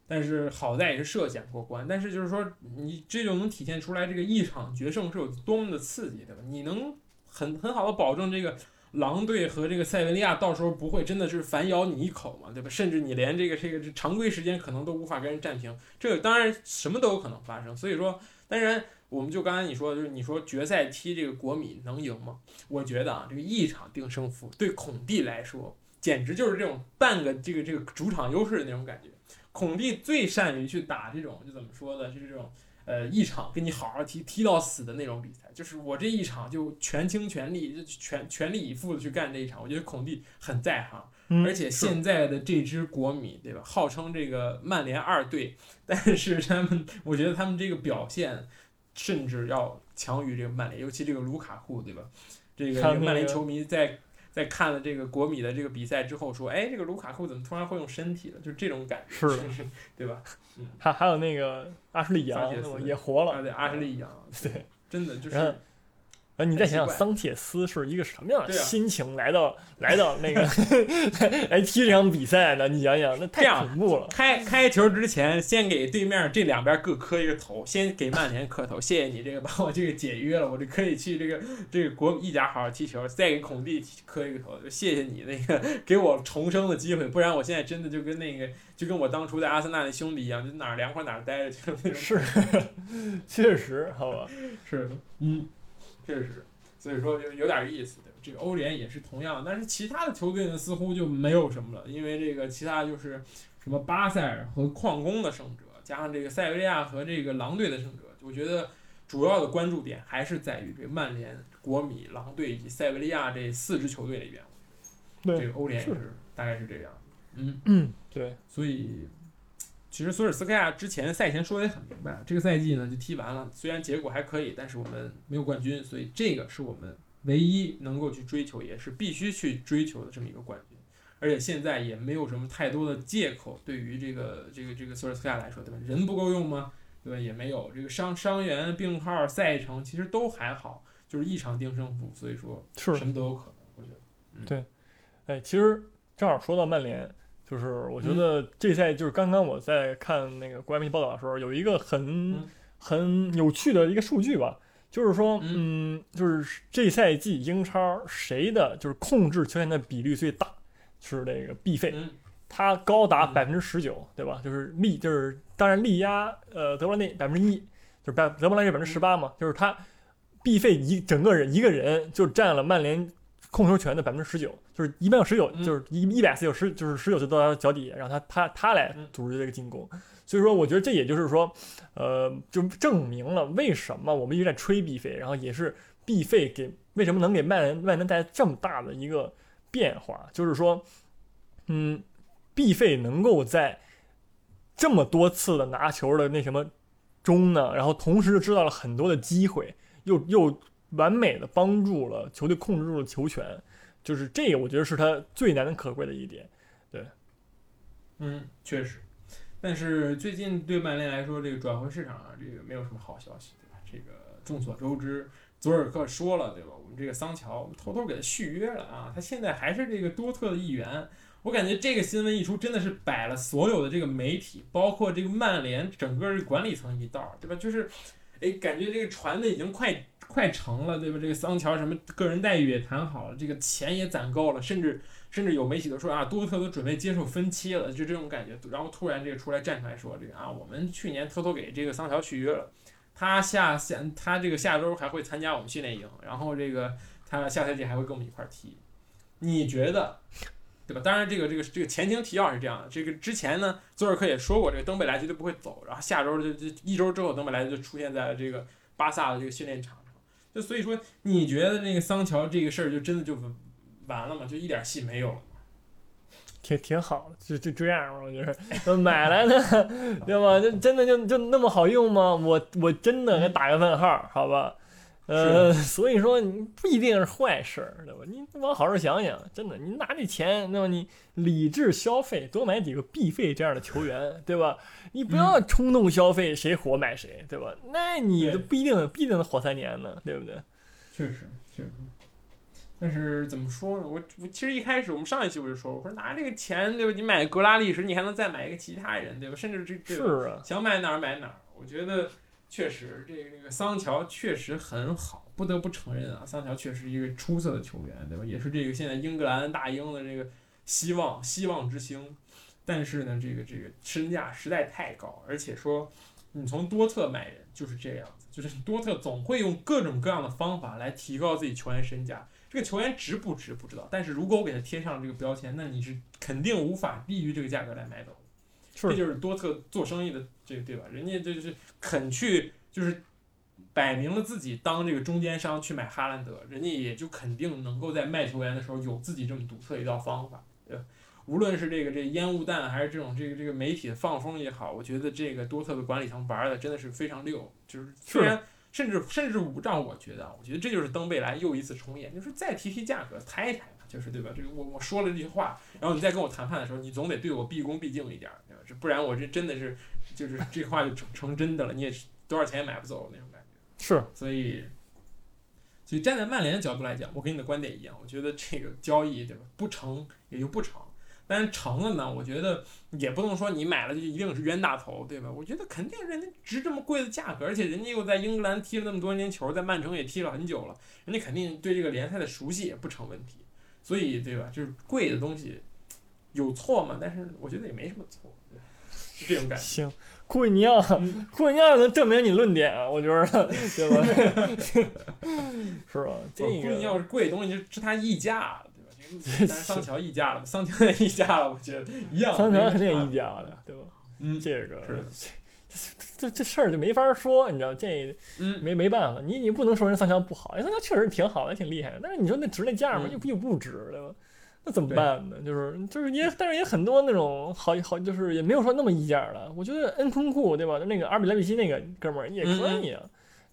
但是好在也是涉险过关。但是就是说，你这就能体现出来这个一场决胜是有多么的刺激，对吧？你能很很好的保证这个狼队和这个塞维利亚到时候不会真的是反咬你一口嘛，对吧？甚至你连这个这个常规时间可能都无法跟人战平。这个当然什么都有可能发生。所以说，当然。我们就刚才你说，就是你说决赛踢这个国米能赢吗？我觉得啊，这个一场定胜负对孔蒂来说，简直就是这种半个这个这个主场优势的那种感觉。孔蒂最善于去打这种，就怎么说呢，就是这种呃一场跟你好好踢踢到死的那种比赛。就是我这一场就全倾全力，就全全力以赴的去干这一场。我觉得孔蒂很在行，嗯、而且现在的这支国米，对吧？号称这个曼联二队，但是他们，我觉得他们这个表现。甚至要强于这个曼联，尤其这个卢卡库，对吧？这个曼联球迷在在看了这个国米的这个比赛之后说：“哎，这个卢卡库怎么突然会用身体了？”就是这种感觉，是，对吧？嗯，还还有那个阿什利杨也活了，啊，对，阿什利杨，对，真的就是。你再想想桑切斯是一个什么样的心情来到、啊、来到那个来踢这场比赛呢？你想想，那太恐怖了。开开球之前，先给对面这两边各磕一个头，先给曼联磕头，谢谢你这个把我这个解约了，我就可以去这个这个国意甲好好踢球。再给孔蒂磕一个头，就谢谢你那个给我重生的机会，不然我现在真的就跟那个就跟我当初在阿森纳那兄弟一样，就哪儿凉快哪儿待着去那种。是，确实，好吧，是，嗯。确实，所以说有有点意思。对这个欧联也是同样，但是其他的球队呢，似乎就没有什么了，因为这个其他就是什么巴塞尔和矿工的胜者，加上这个塞维利亚和这个狼队的胜者，我觉得主要的关注点还是在于这个曼联、国米、狼队以及塞维利亚这四支球队里边。对，这个欧联也是大概是这样。嗯嗯，对，所以。其实索尔斯克亚之前赛前说的也很明白，这个赛季呢就踢完了，虽然结果还可以，但是我们没有冠军，所以这个是我们唯一能够去追求，也是必须去追求的这么一个冠军。而且现在也没有什么太多的借口，对于这个这个这个索尔斯克亚来说，对吧？人不够用吗？对吧？也没有这个伤伤员、病号、赛程，其实都还好，就是一场定胜负，所以说是什么都有可能。我觉得，嗯、对，哎，其实正好说到曼联。就是我觉得这赛就是刚刚我在看那个国外媒体报道的时候，有一个很、嗯、很有趣的一个数据吧，就是说，嗯，就是这赛季英超谁的就是控制球权的比率最大，是那个 B 费，嗯、他高达嗯百分之十九，对吧？就是力就是当然力压呃德布劳内百分之一，就是百德布劳内百分之十八嘛，就是他 B 费一整个人一个人就占了曼联。控球权的百分之十九，就是一般有十九，就是一一百次有十，就是十九次到他脚底下，让他他他来组织这个进攻。所以说，我觉得这也就是说，呃，就证明了为什么我们一直在吹毕费，然后也是毕费给为什么能给曼联曼联带来这么大的一个变化，就是说，嗯，毕费能够在这么多次的拿球的那什么中呢，然后同时知道了很多的机会，又又。完美的帮助了球队控制住了球权，就是这个，我觉得是他最难能可贵的一点。对，嗯，确实。但是最近对曼联来说，这个转会市场啊，这个没有什么好消息，对吧？这个众所周知，佐尔克说了，对吧？我们这个桑乔，我们偷偷给他续约了啊，他现在还是这个多特的一员。我感觉这个新闻一出，真的是摆了所有的这个媒体，包括这个曼联整个管理层一道，对吧？就是。哎，感觉这个传的已经快快成了，对吧？这个桑乔什么个人待遇也谈好了，这个钱也攒够了，甚至甚至有媒体都说啊，多特都准备接受分期了，就这种感觉。然后突然这个出来站出来说这个啊，我们去年偷偷给这个桑乔续约了，他下下他这个下周还会参加我们训练营，然后这个他下赛季还会跟我们一块踢。你觉得？对吧？当然，这个这个这个前情提要是这样的。这个之前呢，佐尔克也说过，这个登贝莱绝对不会走。然后下周就就一周之后，登贝莱就出现在了这个巴萨的这个训练场。就所以说，你觉得那个桑乔这个事儿就真的就完了吗？就一点戏没有？挺挺好，就就这样吧。我觉得买来的，对吧？就真的就就那么好用吗？我我真的给打个问号，好吧？呃，所以说你不一定是坏事儿，对吧？你往好处想想，真的，你拿这钱，那么？你理智消费，多买几个必费这样的球员，对吧？你不要冲动消费，谁火买谁，对吧？那你都不一定，不一定能火三年呢，对不对？确实，确实。但是怎么说呢？我我其实一开始我们上一期我就说，我说拿这个钱，对吧？你买格拉利什，你还能再买一个其他人，对吧？甚至这这是啊，想买哪儿买哪儿。我觉得。确实，这个这个桑乔确实很好，不得不承认啊，桑乔确实一个出色的球员，对吧？也是这个现在英格兰大英的这个希望，希望之星。但是呢，这个这个身价实在太高，而且说你从多特买人就是这样子，就是多特总会用各种各样的方法来提高自己球员身价。这个球员值不值不知道，但是如果我给他贴上这个标签，那你是肯定无法低于这个价格来买走。这就是多特做生意的这个对吧？人家就是肯去，就是摆明了自己当这个中间商去买哈兰德，人家也就肯定能够在卖球员的时候有自己这么独特一套方法，对吧？无论是这个这烟雾弹，还是这种这个这个媒体的放风也好，我觉得这个多特的管理层玩的真的是非常溜，就是虽然甚至甚至五兆，我觉得，我觉得这就是登贝莱又一次重演，就是再提提价格，抬一抬。就是对吧？这个我我说了这句话，然后你再跟我谈判的时候，你总得对我毕恭毕敬一点？这不然我这真的是，就是这话就成成真的了，你也多少钱也买不走那种感觉。是，所以，所以站在曼联的角度来讲，我跟你的观点一样，我觉得这个交易对吧，不成也就不成。但是成了呢，我觉得也不能说你买了就一定是冤大头，对吧？我觉得肯定人家值这么贵的价格，而且人家又在英格兰踢了那么多年球，在曼城也踢了很久了，人家肯定对这个联赛的熟悉也不成问题。所以，对吧？就是贵的东西有错吗？但是我觉得也没什么错，是这种感觉。行，贵你要贵你要能证明你论点啊，我觉得，对吧？是吧？这个你要是贵的东西是是他溢价，对吧？但是 桑乔溢价了，桑乔也溢价了，我觉得一样。桑乔肯定溢价了，对吧？嗯，这个是。这这事儿就没法说，你知道这，嗯，没没办法，你你不能说人桑乔不好，人桑乔确实挺好的，挺厉害的，但是你说那值那价吗？又又不值，对吧？那怎么办呢？就是就是也，但是也很多那种好好，就是也没有说那么溢价了。我觉得恩昆库对吧？就那个阿比莱比锡那个哥们儿也可以啊，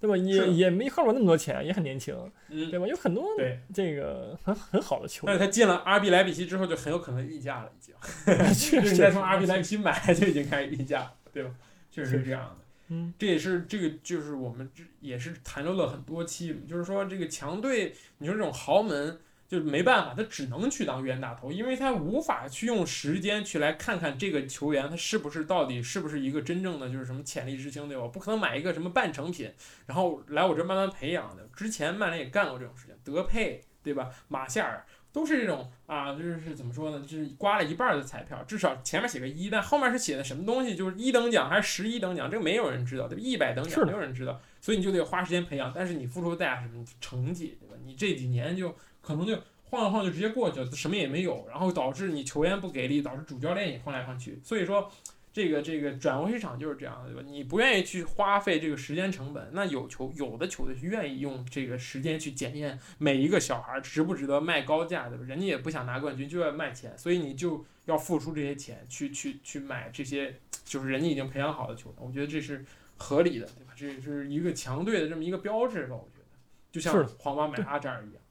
对吧？也也没花过那么多钱，也很年轻，对吧？有很多这个很很好的球员。但是他进了阿比莱比锡之后，就很有可能溢价了，已经。确实，再从阿比莱比锡买就已经开始溢价，对吧？确实是这样的，嗯，这也是这个就是我们也是谈论了很多期，就是说这个强队，你说这种豪门就没办法，他只能去当冤大头，因为他无法去用时间去来看看这个球员他是不是到底是不是一个真正的就是什么潜力之星，对吧？不可能买一个什么半成品，然后来我这慢慢培养的。之前曼联也干过这种事情，德佩，对吧？马夏尔。都是这种啊，就是怎么说呢？就是刮了一半的彩票，至少前面写个一，但后面是写的什么东西？就是一等奖还是十一等奖？这个没有人知道，对吧？一百等奖没有人知道，所以你就得花时间培养。但是你付出的代价什么？成绩，对吧？你这几年就可能就晃了晃就直接过去了，什么也没有，然后导致你球员不给力，导致主教练也晃来晃去。所以说。这个这个转会市场就是这样的，对吧？你不愿意去花费这个时间成本，那有球有的球队是愿意用这个时间去检验每一个小孩值不值得卖高价，对吧？人家也不想拿冠军，就要卖钱，所以你就要付出这些钱去去去买这些，就是人家已经培养好的球员。我觉得这是合理的，对吧？这是一个强队的这么一个标志吧？我觉得，就像皇马买阿扎尔一样，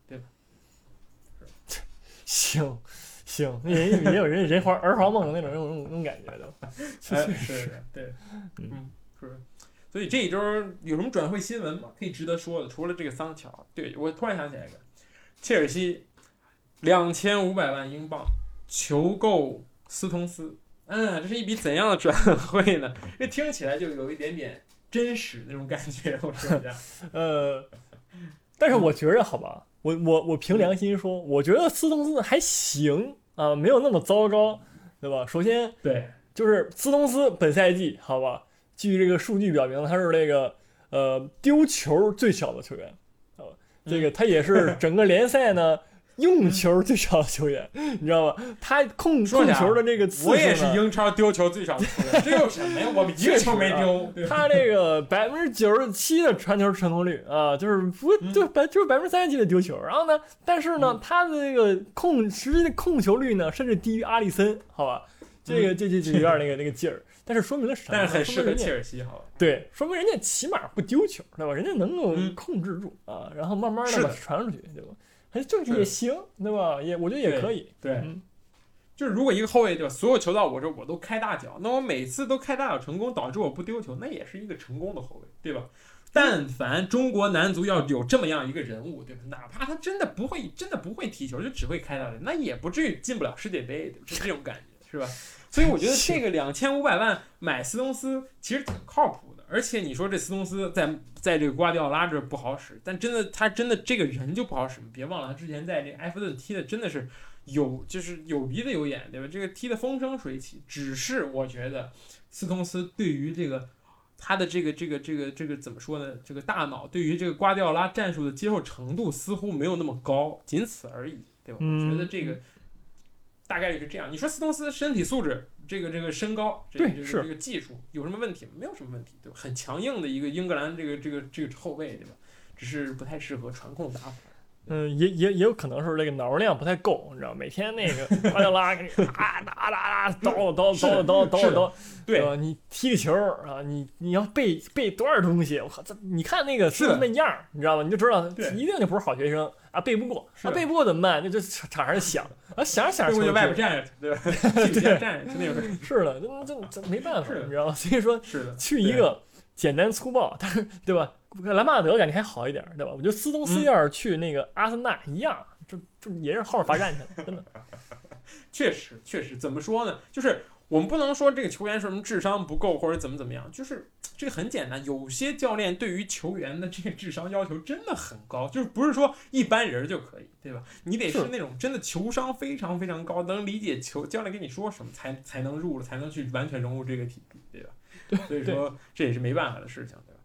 对吧？行。那，也也有人人怀儿皇梦的那种那种那种感觉的，哎，是的，对，嗯，是，所以这一周有什么转会新闻吗？可以值得说的？除了这个桑乔，对我突然想起来一个，切尔西两千五百万英镑求购斯通斯，嗯，这是一笔怎样的转会呢？这听起来就有一点点真实那种感觉，我说一下。呃，但是我觉着好吧，我我我凭良心说，我觉得斯通斯还行啊，没有那么糟糕，对吧？首先对，就是斯通斯本赛季好吧，据这个数据表明，他是这个呃丢球最小的球员，啊，这个他也是 整个联赛呢。用球最少的球员，你知道吧？他控控球的这个次数，我也是英超丢球最少的球员。这有什么呀？我们一个球没丢。他这个百分之九十七的传球成功率啊，就是不就百就是百分之三十七的丢球。然后呢，但是呢，他的这个控实际的控球率呢，甚至低于阿里森，好吧？这个这这就有点那个那个劲儿。但是说明了什么？但是很适合切尔西，好吧？对，说明人家起码不丢球，对吧？人家能够控制住啊，然后慢慢的把传出去，对吧？这也行，对吧？也我觉得也可以。对，就是如果一个后卫对吧，所有球到我这我都开大脚，那我每次都开大脚成功，导致我不丢球，那也是一个成功的后卫，对吧？但凡中国男足要有这么样一个人物，对吧？哪怕他真的不会，真的不会踢球，就只会开大脚，那也不至于进不了世界杯，是这种感觉，是吧？所以我觉得这个两千五百万买斯通斯其实挺靠谱。而且你说这斯通斯在在这个瓜迪奥拉这不好使，但真的他真的这个人就不好使。别忘了他之前在这埃弗顿踢的真的是有就是有鼻子有眼，对吧？这个踢的风生水起。只是我觉得斯通斯对于这个他的这个这个这个这个怎么说呢？这个大脑对于这个瓜迪奥拉战术的接受程度似乎没有那么高，仅此而已，对吧？我觉得这个大概率是这样。你说斯通斯身体素质？这个这个身高，这个这个这个技术有什么问题吗？没有什么问题，对吧？很强硬的一个英格兰这个这个这个后卫，对吧？只是不太适合传控打法。嗯，也也也有可能是这个脑容量不太够，你知道，每天那个巴拉拉给你啊哒哒哒叨叨叨叨叨叨，对吧？你踢个球啊，你你要背背多少东西？我靠，这你看那个是那样，你知道吗？你就知道一定就不是好学生啊，背不过啊，背不过怎么办？那就场上想 啊，想着想着就外边站着，对吧？对，站着就那种。是的，这这这没办法，你知道吗？所以说，去一个简单粗暴，但 是对吧？兰帕德感觉还好一点，对吧？我觉得斯通斯要是去那个阿森纳一样，这这也是后面罚站去了，真的。确实，确实，怎么说呢？就是我们不能说这个球员什么智商不够或者怎么怎么样，就是这个很简单。有些教练对于球员的这个智商要求真的很高，就是不是说一般人就可以，对吧？你得是那种真的球商非常非常高，能理解球教练跟你说什么，才才能入了，才能去完全融入这个体系，对吧？所以说这也是没办法的事情。对吧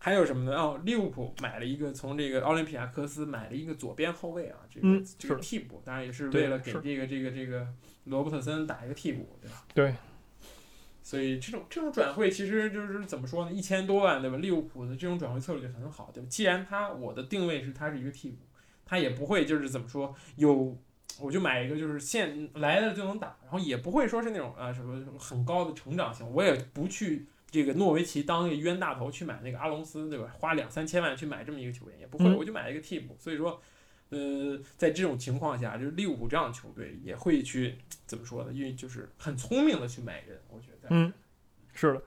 还有什么呢？哦，利物浦买了一个从这个奥林匹亚科斯买了一个左边后卫啊，这个这个替补，当然也是为了给这个这个这个罗伯特森打一个替补，对吧？对。所以这种这种转会其实就是怎么说呢？一千多万，对吧？利物浦的这种转会策略就很好，对吧？既然他我的定位是他是一个替补，他也不会就是怎么说有我就买一个就是现来了就能打，然后也不会说是那种啊什么很高的成长性，我也不去。这个诺维奇当一个冤大头去买那个阿隆斯，对吧？花两三千万去买这么一个球员也不会，我就买了一个替补。所以说，呃，在这种情况下，就是利物浦这样的球队也会去怎么说呢？因为就是很聪明的去买人，我觉得。嗯，是的。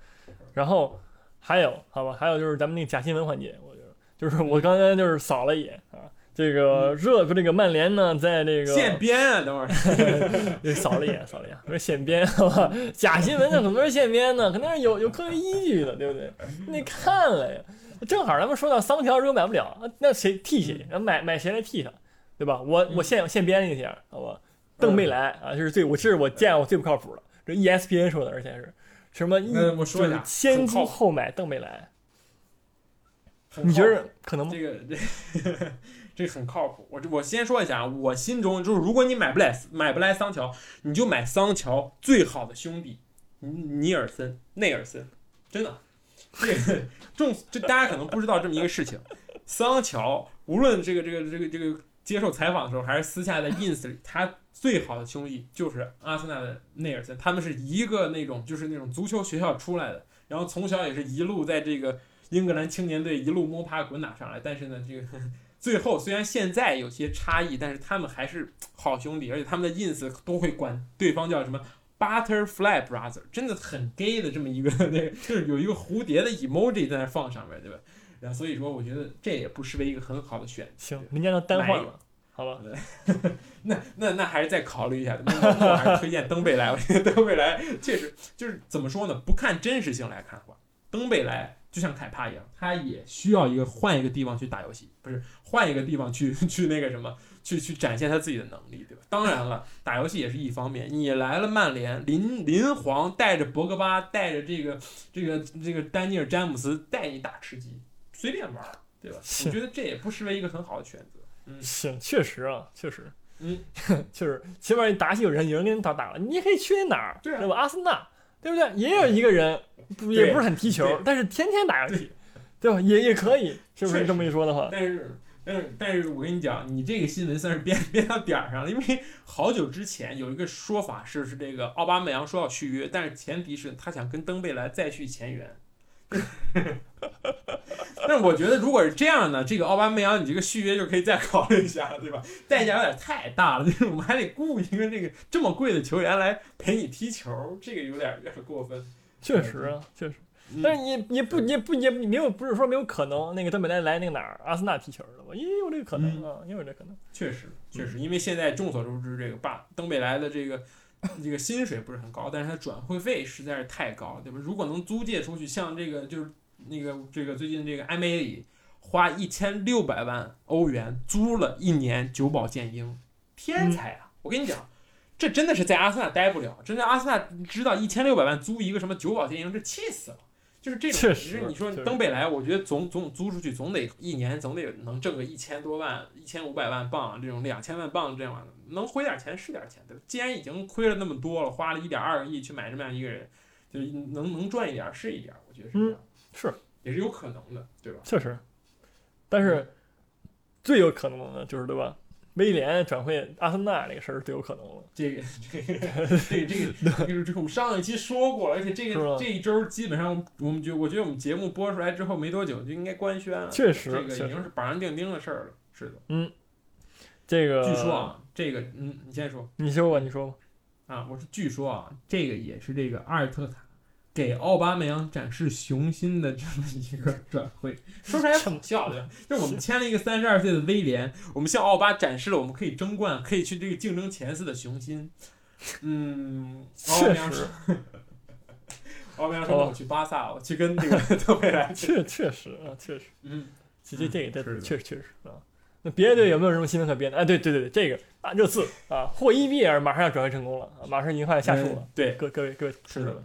然后还有，好吧，还有就是咱们那个假新闻环节，我觉得就是我刚才就是扫了一眼啊。这个热这个曼联呢，在这个现编啊，等会儿 扫了一眼，扫了一眼，说现编，好吧？假新闻那怎么是现编呢？肯定是有有科学依据的，对不对？你看了呀？正好咱们说到桑乔如果买不了，那谁替谁？买买谁来替他，对吧？我我现现编一下，好吧？邓贝莱啊，就是最我这是我见过最不靠谱的，这 ESPN 说的，而且是什么？我说一下，先租后买邓贝莱，你觉得可能吗？这个 这。很靠谱。我我先说一下啊，我心中就是，如果你买不来买不来桑乔，你就买桑乔最好的兄弟尼尔森内尔森。真的，这个众这大家可能不知道这么一个事情。桑乔无论这个这个这个这个接受采访的时候，还是私下的 ins 里，他最好的兄弟就是阿森纳的内尔森。他们是一个那种就是那种足球学校出来的，然后从小也是一路在这个英格兰青年队一路摸爬滚打上来。但是呢，这个。最后虽然现在有些差异，但是他们还是好兄弟，而且他们的 ins 都会管对方叫什么 butterfly brother，真的很 gay 的这么一个 那个，就是有一个蝴蝶的 emoji 在那放上面，对吧？然后所以说，我觉得这也不失为一个很好的选择。行，明年就单换了，好吧？那那那还是再考虑一下的。我还是推荐登贝莱，我觉得登贝莱确实就是怎么说呢？不看真实性来看的话，登贝莱就像凯帕一样，他也需要一个换一个地方去打游戏，不是换一个地方去 去那个什么，去去展现他自己的能力，对吧？当然了，打游戏也是一方面。你来了曼联，林林皇带着博格巴，带着这个这个这个丹尼尔詹姆斯带你打吃鸡，随便玩儿，对吧？是我觉得这也不失为一个很好的选择。嗯行确实啊，确实，嗯，就是，起码你打起有人有人跟你打打了，你也可以去那哪儿，对啊吧？阿森纳，对不对？也有一个人，不也不是很踢球，但是天天打游戏，对吧？也也可以，是不是这么一说的话？但是，但是，但是我跟你讲，你这个新闻算是编编 到点儿上了，因为好久之前有一个说法是，是这个奥巴梅扬说要续约，但是前提是他想跟登贝莱再续前缘。但是我觉得，如果是这样呢，这个奥巴梅扬，你这个续约就可以再考虑一下了，对吧？代价有点太大了，就是我们还得雇一个这个这么贵的球员来陪你踢球，这个有点有点过分。确实啊，确实，嗯但是你也不也不也没有不是说没有可能，那个登贝莱来那个哪儿阿森纳踢球的吧？也有这个可能啊，也有这个可能。确实，确实，因为现在众所周知，这个巴登贝莱的这个这个薪水不是很高，但是他转会费实在是太高了，对吧？如果能租借出去，像这个就是那个这个最近这个埃梅里花一千六百万欧元租了一年久保建英，天才啊！我跟你讲。这真的是在阿森纳待不了，真的阿森纳知道一千六百万租一个什么久保建英，这气死了。就是这种，其实实你说登贝莱，我觉得总总租出去总得一年总得能挣个一千多万、一千五百万镑这种两千万镑这样的，能回点钱是点钱，对吧？既然已经亏了那么多了，花了一点二个亿去买这么样一个人，就是能能赚一点是一点，我觉得是这样，是，也是有可能的，对吧？确实，但是最有可能的，就是对吧？威廉转会阿森纳这个事儿最有可能了。这个 这个这个这个这个这个我们上一期说过了，而且这个这一周基本上我们就我觉得我们节目播出来之后没多久就应该官宣了，确实这个已经是板上钉钉的事儿了，是的。嗯这个据说，啊，这个嗯，你先说。你说吧，你说吧。啊，我是据说啊，这个也是这个阿尔特塔给奥巴梅扬展示雄心的这么一个转会，说出来挺笑对吧？就我们签了一个三十二岁的威廉，我们向奥巴展示了我们可以争冠、可以去这个竞争前四的雄心。嗯，奥巴确梅扬实说，，奥巴梅扬 说：“那我去巴萨，我去跟那个特贝莱。确确实啊，确实，”嗯，其实这个确实确实啊。那别的队有没有什么新闻可编的？哎，对对对对，这个啊，热刺啊，霍伊比尔马上要转会成功了，啊马上已经快要下注了嗯。对，各各位各位是的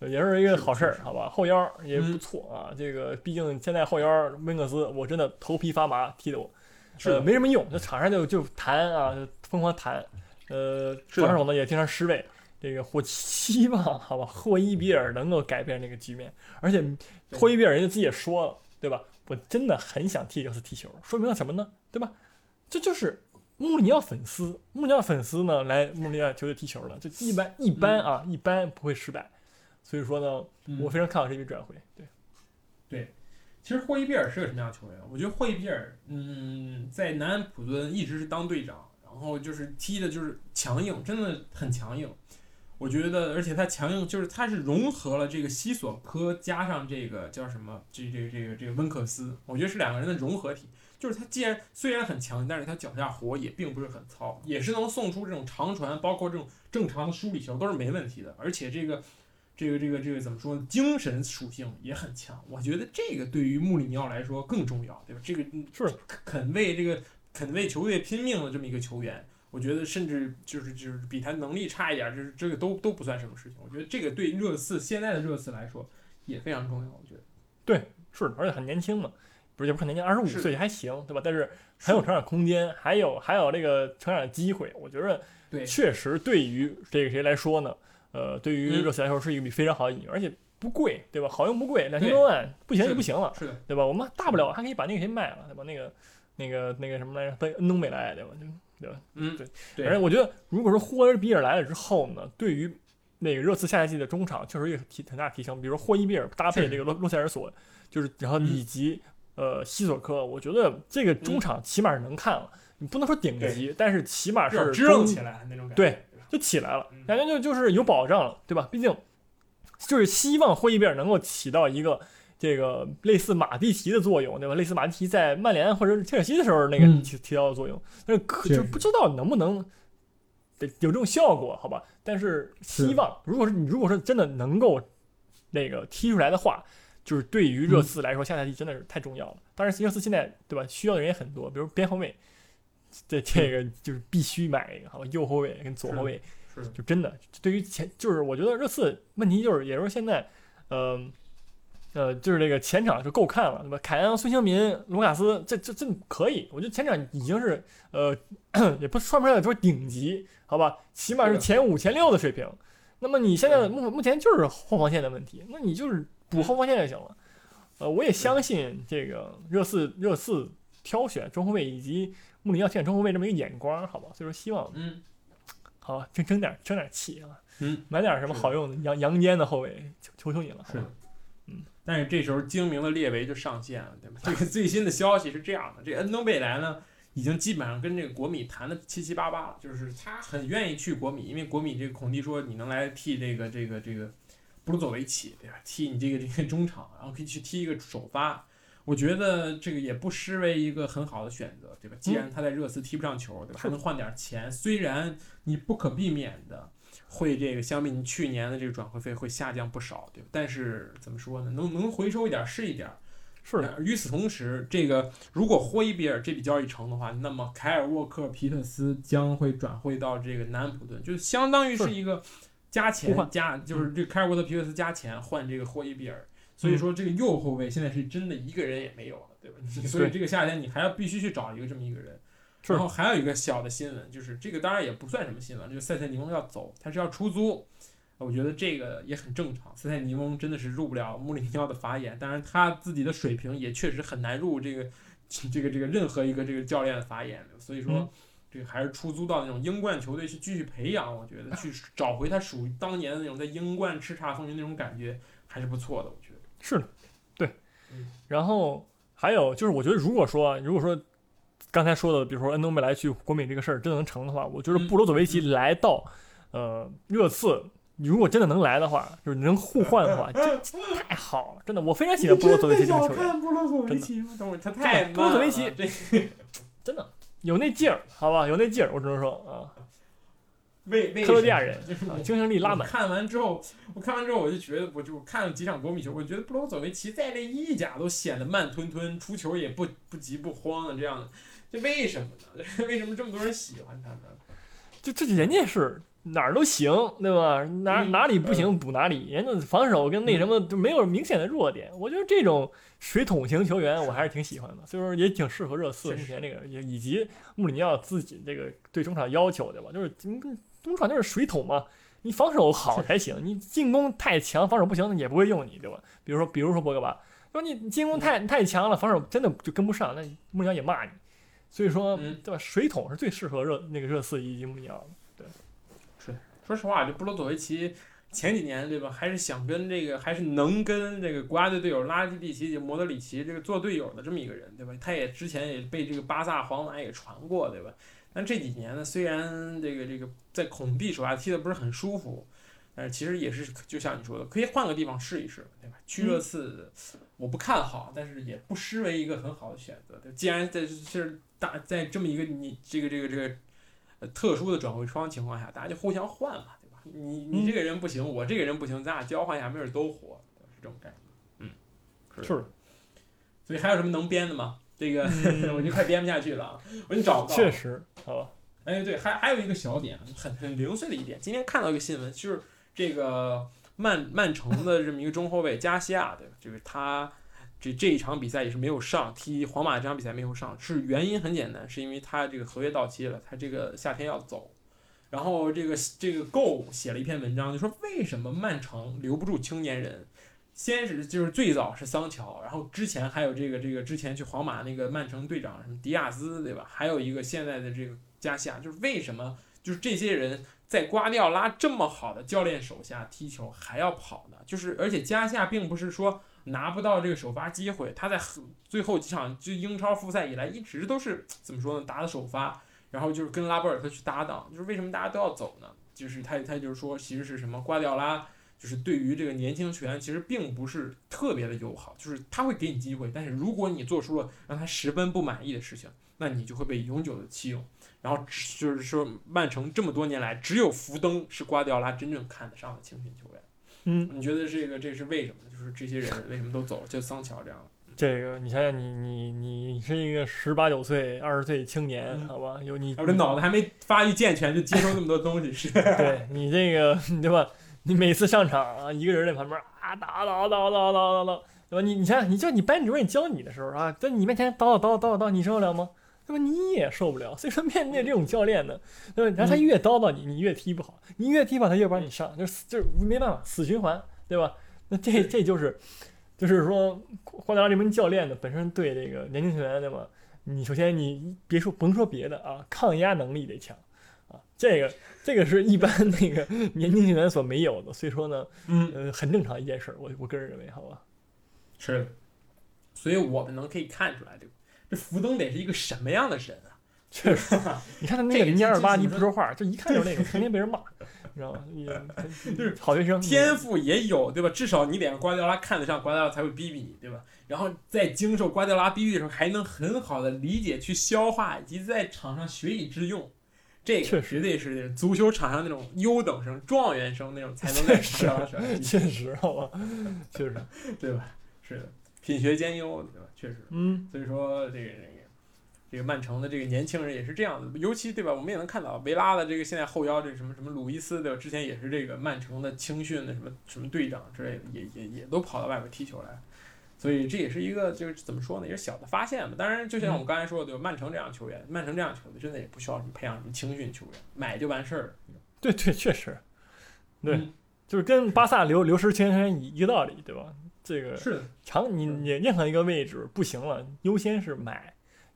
也是一个好事好吧？后腰也不嗯错啊。这个毕竟现在后腰温克斯，我真的头皮发麻，踢得我呃是的，没什么用，在场上就就弹啊，就疯狂弹，呃，防守呢也经常失位。这个我希望好吧，霍伊比尔能够改变这个局面，而且对霍伊比尔人家自己也说了，对吧？我真的很想替热刺踢球，说明了什么呢？对吧？这就是穆里尼奥粉丝，穆里尼奥粉丝呢来穆里尼奥球队踢球了，就一般一般啊，一般不会失败。所以说呢，嗯我非常看好这笔转会。对，对其实霍伊比尔是个什么样的球员？我觉得霍伊比尔，嗯，在南安普敦一直是当队长，然后就是踢的就是强硬，真的很强硬。我觉得，而且他强硬，就是他是融合了这个西索科加上这个叫什么，这这个这个这个温克斯，我觉得是两个人的融合体。就是他既然虽然很强，但是他脚下活也并不是很糙，也是能送出这种长传，包括这种正常的梳理球都是没问题的。而且这个这个这个这个怎么说呢？精神属性也很强。我觉得这个对于穆里尼奥来说更重要，对吧？这个嗯是肯为这个肯为球队拼命的这么一个球员，我觉得甚至就是就是比他能力差一点，就是这个都都不算什么事情。我觉得这个对热刺现在的热刺来说也非常重要。我觉得对是的，而且很年轻嘛，不是也不是很年轻，二十五岁还行，对吧？但是很有成长空间，还有还有这个成长机会，我觉得对确实对于这个谁来说呢，呃，对于嗯热刺来说是一笔非常好的引援，而且不贵，对吧？好用不贵，两千多万，不行就不行了，是的，对吧？我们大不了还可以把那个谁卖了，对吧？那个那个那个什么来着，被恩东贝莱，对吧？就对吧？嗯，对对而且我觉得，如果说霍伊比尔来了之后呢，对于那个热刺下赛季的中场确实有提很大提升。比如说霍伊比尔搭配这个洛洛塞尔索，就是然后嗯以及、呃西索科，我觉得这个中场起码是能看了。你不能说顶级，但是起码是支棱起来那种感觉。对吧就起来了嗯，感觉就就是有保障了，对吧？毕竟就是希望霍伊比尔能够起到一个这个类似马蒂奇的作用，对吧？类似马蒂奇在曼联或者是切尔西的时候那个嗯提提到的作用，但是可就不知道能不能得有这种效果，好吧？但是希望，如果是你如果说真的能够那个踢出来的话，就是对于热刺来说，下赛季真的是太重要了。当然，热刺现在对吧，需要的人也很多，比如边后卫，这这个就是必须买一个，好吧，右后卫跟左后卫，是，就真的对于前，就是我觉得热刺问题就是，也就是现在，呃。呃，就是这个前场就够看了，对吧？凯恩、孙兴民、卢卡斯，这这这可以，我觉得前场已经是呃，也不算不上说顶级，好吧，起码是前五、前六的水平。那么你现在目目前就是后防线的问题，那你就是补后防线就行了。呃，我也相信这个热刺热刺挑选中后卫以及穆里尼奥挑选中后卫这么一个眼光，好吧？所以说希望嗯，好争争点争点气啊，嗯，买点什么好用的阳阳间的后卫，求求求你了，是，嗯？但是这时候精明的列维就上线了，对吧？这个最新的消息是这样的，这个恩东贝莱呢，已经基本上跟这个国米谈的七七八八了，就是他很愿意去国米，因为国米这个孔蒂说你能来替这个这个这个布鲁佐维奇，对吧？替你这个这个中场，然后可以去踢一个首发，我觉得这个也不失为一个很好的选择，对吧？既然他在热刺踢不上球，对吧？还能换点钱，虽然你不可避免的。会这个相比你去年的这个转会费会下降不少，对吧？但是怎么说呢？能能回收一点是一点。是的。与此同时，这个如果霍伊比尔这笔交易成的话，那么凯尔沃克、皮特斯将会转会到这个南安普顿，就相当于是一个加钱加，就是这凯尔沃克、皮特斯加钱换这个霍伊比尔。所以说这个右后卫现在是真的一个人也没有了，对吧？所以这个夏天你还要必须去找一个这么一个人。然后还有一个小的新闻，就是这个当然也不算什么新闻，这个塞塞尼翁要走，他是要出租，我觉得这个也很正常。塞塞尼翁真的是入不了穆里尼奥的法眼，当然他自己的水平也确实很难入这个这个这个任何一个这个教练的法眼，所以说这个还是出租到那种英冠球队去继续培养，我觉得去找回他属于当年的那种在英冠叱咤风云那种感觉还是不错的，我觉得是的，对。然后还有就是，我觉得如果说如果说。刚才说的，比如说恩东贝莱去国米这个事儿真的能成的话，我觉得布罗佐维奇来到，呃，热刺，如果真的能来的话，就是能互换的话，这太好了，真的，我非常喜欢布罗佐维奇这个球员，布罗佐维奇，等会他太布罗佐维奇，真的有那劲儿，好吧，有那劲儿，我只能说啊，为克罗地亚人，就是精神力拉满。看完之后，我看完之后我就觉得，我就看了几场国米球，我觉得布罗佐维奇在这意甲都显得慢吞吞，出球也不不急不慌的这样的。这为什么呢？为什么这么多人喜欢他呢？就这人家是哪儿都行，对吧？哪哪里不行补哪里，人家防守跟那什么就没有明显的弱点。我觉得这种水桶型球员我还是挺喜欢的，所以说也挺适合热刺目前这个，以及穆里尼奥自己这个对中场要求，对吧？就是中场就是水桶嘛，你防守好才行，你进攻太强，防守不行，那也不会用你，对吧？比如说，比如说博格巴，说你进攻太太强了，防守真的就跟不上，那穆里尼奥也骂你。所以说，对吧？水桶是最适合热那个热刺以及穆尼奥的。对，是。说实话，这布罗佐维奇前几年，对吧？还是想跟这个，还是能跟这个国家队队友拉基蒂奇、摩德里奇这个做队友的这么一个人，对吧？他也之前也被这个巴萨、皇马也传过，对吧？但这几年呢，虽然这个这个在孔蒂手下踢的不是很舒服，但是其实也是就像你说的，可以换个地方试一试，对吧？去热刺，我不看好，但是也不失为一个很好的选择。对，既然在是。大在这么一个你这个这个这个呃特殊的转会窗情况下，大家就互相换嘛，对吧？你你这个人不行，我这个人不行，咱俩交换一下，没准都活，是这种感觉。嗯，是。所以还有什么能编的吗？这个 我就快编不下去了，我给你找。确实，好吧。哎，对，还还有一个小点，很很零碎的一点，今天看到一个新闻，就是这个曼曼城的这么一个中后卫加西亚，对吧？就是他。这这一场比赛也是没有上，踢皇马这场比赛没有上，是原因很简单，是因为他这个合约到期了，他这个夏天要走。然后这个这个 Go 写了一篇文章，就说为什么曼城留不住青年人？先是就是最早是桑乔，然后之前还有这个这个之前去皇马那个曼城队长什么迪亚兹，对吧？还有一个现在的这个加西亚，就是为什么就是这些人在瓜迪奥拉这么好的教练手下踢球还要跑呢？就是而且加西亚并不是说。拿不到这个首发机会，他在最后几场就英超复赛以来一直都是怎么说呢？打的首发，然后就是跟拉波尔特去搭档。就是为什么大家都要走呢？就是他他就是说，其实是什么？瓜迪奥拉就是对于这个年轻球员其实并不是特别的友好，就是他会给你机会，但是如果你做出了让他十分不满意的事情，那你就会被永久的弃用。然后就是说，曼城这么多年来，只有福登是瓜迪奥拉真正看得上的青训球员。嗯，你觉得这个这是为什么？就是这些人为什么都走了？就桑乔这样，这个你想想你，你你你是一个十八九岁、二十岁青年，嗯好吧？有你我这脑子还没发育健全就接收那么多东西，是 对你这个对吧？你每次上场啊，一个人在旁边啊叨叨叨叨叨叨叨，对吧？你你想想，你就你班主任教你的时候啊，在你面前叨叨叨叨叨，你受得了吗？那么？你也受不了。所以说，面对这种教练呢，对吧？然后他越叨叨你，你越踢不好，你越踢不好，他越不让你上，就是就是没办法，死循环，对吧？那这这就是就是说，瓜迪奥拉这名教练呢，本身对这个年轻球员，对吧？你首先你别说甭说别的啊，抗压能力得强啊，这个这个是一般那个年轻球员所没有的，所以说呢，嗯，呃，很正常一件事儿，我我个人认为，好吧？是。所以我们能可以看出来，这个这福登得是一个什么样的人啊？确实，你看他那这个个零点二八，这这你不说话，就一看就是那个天天被人骂，你知道吗？也 就是好学生，天赋也有，对吧？至少你得让瓜迪奥拉看得上，瓜迪奥拉才会逼逼你，对吧？然后在经受瓜迪奥拉逼逼的时候，还能很好的理解、去消化，以及在场上学以致用。这个绝对是足球场上那种优等生、状元生那种才能在瓜迪奥拉手下踢确实，好吧？确实，对吧？是的，品学兼优，对吧？确实。嗯，所以说这个这个这个曼城的这个年轻人也是这样的，尤其对吧？我们也能看到维拉的这个现在后腰这个什么什么鲁伊斯对吧？之前也是这个曼城的青训的什么什么队长之类的，也也也都跑到外边踢球来，所以这也是一个就是怎么说呢，也是小的发现吧。当然，就像我们刚才说的，对吧？曼城这样球员，曼城这样球队真的也不需要什么培养什么青训球员，买就完事儿。对对，确实，对，嗯就是跟巴萨流流失球员一一个道理，对吧？这个是的，长你你任何一个位置不行了，优先是买，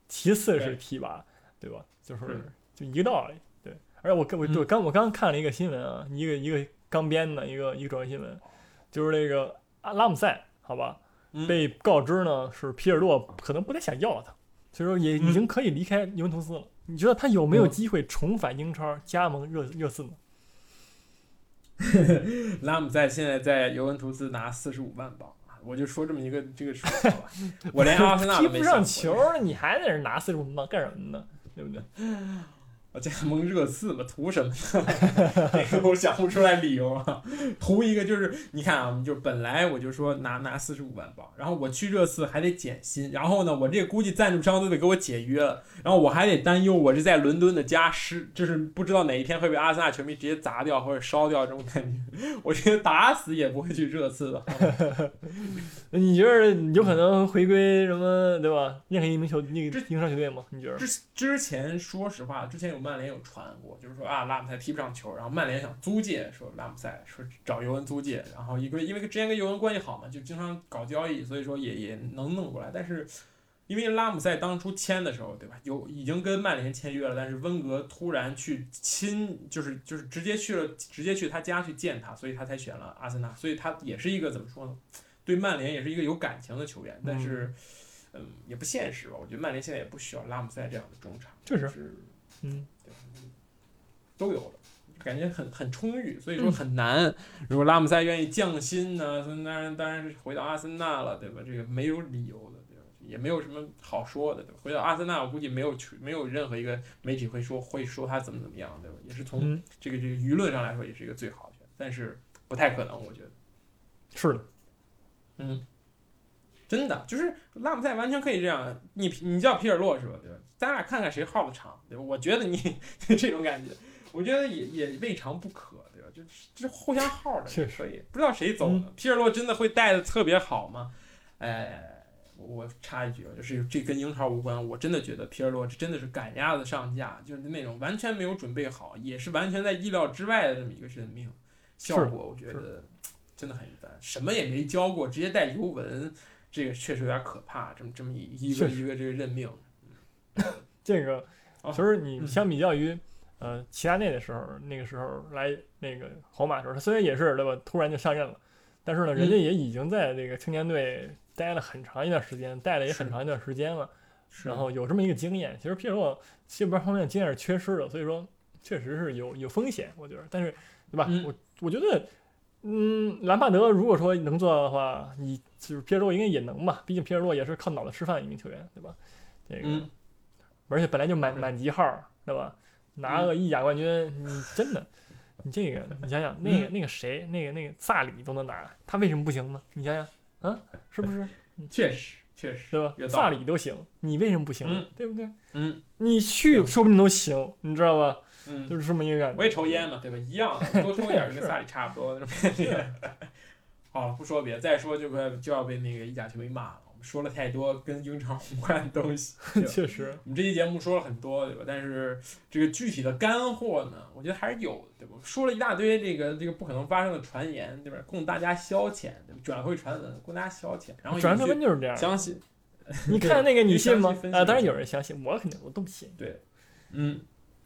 其次是提拔，对吧？就是是就一个道理。对，而且我跟我嗯我刚我刚看了一个新闻啊，一个一个刚编的一个一个转新闻，就是那个阿拉姆塞，好吧，嗯被告知呢是皮尔洛可能不太想要他，所以说也已经可以离开尤文图斯了。你觉得他有没有嗯机会重返英超加盟热热刺呢？拉姆塞现在在尤文图斯拿四十五万镑，我就说这么一个这个数好吧，我连阿森纳踢不上球，你还在这拿四十五万干什么呢？对不对？我加盟热刺吧，图什么呢？这个我想不出来理由啊。图一个就是，你看啊，就本来我就说拿拿四十五万镑，然后我去热刺还得减薪，然后呢，我这估计赞助商都得给我解约了，然后我还得担忧我这在伦敦的家失，就是不知道哪一天会被阿森纳球迷直接砸掉或者烧掉这种感觉。我觉得打死也不会去热刺的。你觉得你有可能回归什么对吧？任何一名球那个英超球队吗？你觉得？之之前说实话，之前有曼联有传过，就是说啊拉姆塞踢不上球，然后曼联想租借，说拉姆塞说找尤文租借，然后一个因为之前跟尤文关系好嘛，就经常搞交易，所以说也也能弄过来。但是因为拉姆塞当初签的时候，对吧？有已经跟曼联签约了，但是温格突然去亲，就是就是直接去了，直接去他家去见他，所以他才选了阿森纳，所以他也是一个怎么说呢？对曼联也是一个有感情的球员，但是。嗯，也不现实吧？我觉得曼联现在也不需要拉姆塞这样的中场，确实就是嗯，都有了，感觉很很充裕，所以说很难。如果拉姆塞愿意降薪呢，当然当然是回到阿森纳了，对吧？这个没有理由的，对吧？也没有什么好说的，对吧？回到阿森纳，我估计没有去没有任何一个媒体会说会说他怎么怎么样，对吧？也是从嗯，这个这个舆论上来说，也是一个最好的选，但是不太可能，我觉得。是的，嗯，真的就是拉姆塞完全可以这样。你你叫皮尔洛是吧？对吧？咱俩看看谁耗的长，对吧？我觉得你 这种感觉，我觉得也也未尝不可，对吧？就这互相耗的，确实可以。不知道谁走呢？皮尔洛真的会带的特别好吗？哎，我我插一句啊，就是这跟英超无关，我真的觉得皮尔洛这真的是赶鸭子上架，就是那种完全没有准备好，也是完全在意料之外的这么一个任命，效果我觉得真的很一般，什么也没教过，直接带尤文，这个确实有点可怕。这么这么一一个一个这个任命，这个哦其实你嗯相比较于呃齐达内的时候，那个时候来那个皇马的时候，他虽然也是对吧，突然就上任了，但是呢，嗯人家也已经在这个青年队待了很长一段时间，带了也很长一段时间了。然后有这么一个经验。其实皮尔洛这边方面经验是缺失的，所以说确实是有有风险，我觉得。但是，对吧？嗯我我觉得，嗯，兰帕德如果说能做到的话，你就是皮尔洛应该也能吧？毕竟皮尔洛也是靠脑子吃饭的一名球员，对吧？这个，嗯而且本来就满满级号，对吧？拿个意甲冠军，你真的 你这个，你想想，那个那个谁，那个那个萨里都能拿，他为什么不行呢？你想想，啊，是不是？确实确实，对吧萨里都行，你为什么不行对不对？嗯你去说不定都行，你知道吧？嗯，就是这么一个感觉。我也抽烟嘛，对吧？一样的，多抽点跟萨里差不多。好了，不说别的，再说就快就要被那个意甲球迷骂了。说了太多跟英超无关的东西，确实，我们这期节目说了很多，对吧？但是这个具体的干货呢，我觉得还是有的，对吧？说了一大堆这个这个不可能发生的传言，对吧？供大家消遣，对吧？转会传闻供大家消遣，然后转传有些闻就是这样。相信，你看那个，你信吗？啊，当然有人相信，我肯定我都不信。对嗯，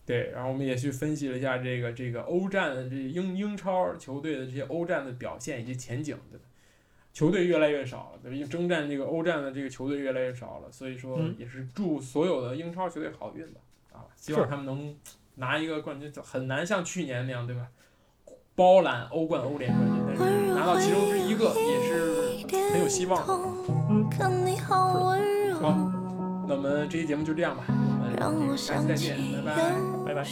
对，然后我们也去分析了一下这个这个欧战的这英英超球队的这些欧战的表现以及前景，对吧？球队越来越少了，对吧？因为征战这个欧战的这个球队越来越少了，所以说嗯也是祝所有的英超球队好运吧，啊，希望他们能拿一个冠军，就很难像去年那样，对吧？包揽欧冠、欧联冠军，但是拿到其中之一个也是很有希望的。嗯，好温柔，好那我们这期节目就这样吧，我让我们下期再见，起拜拜。拜拜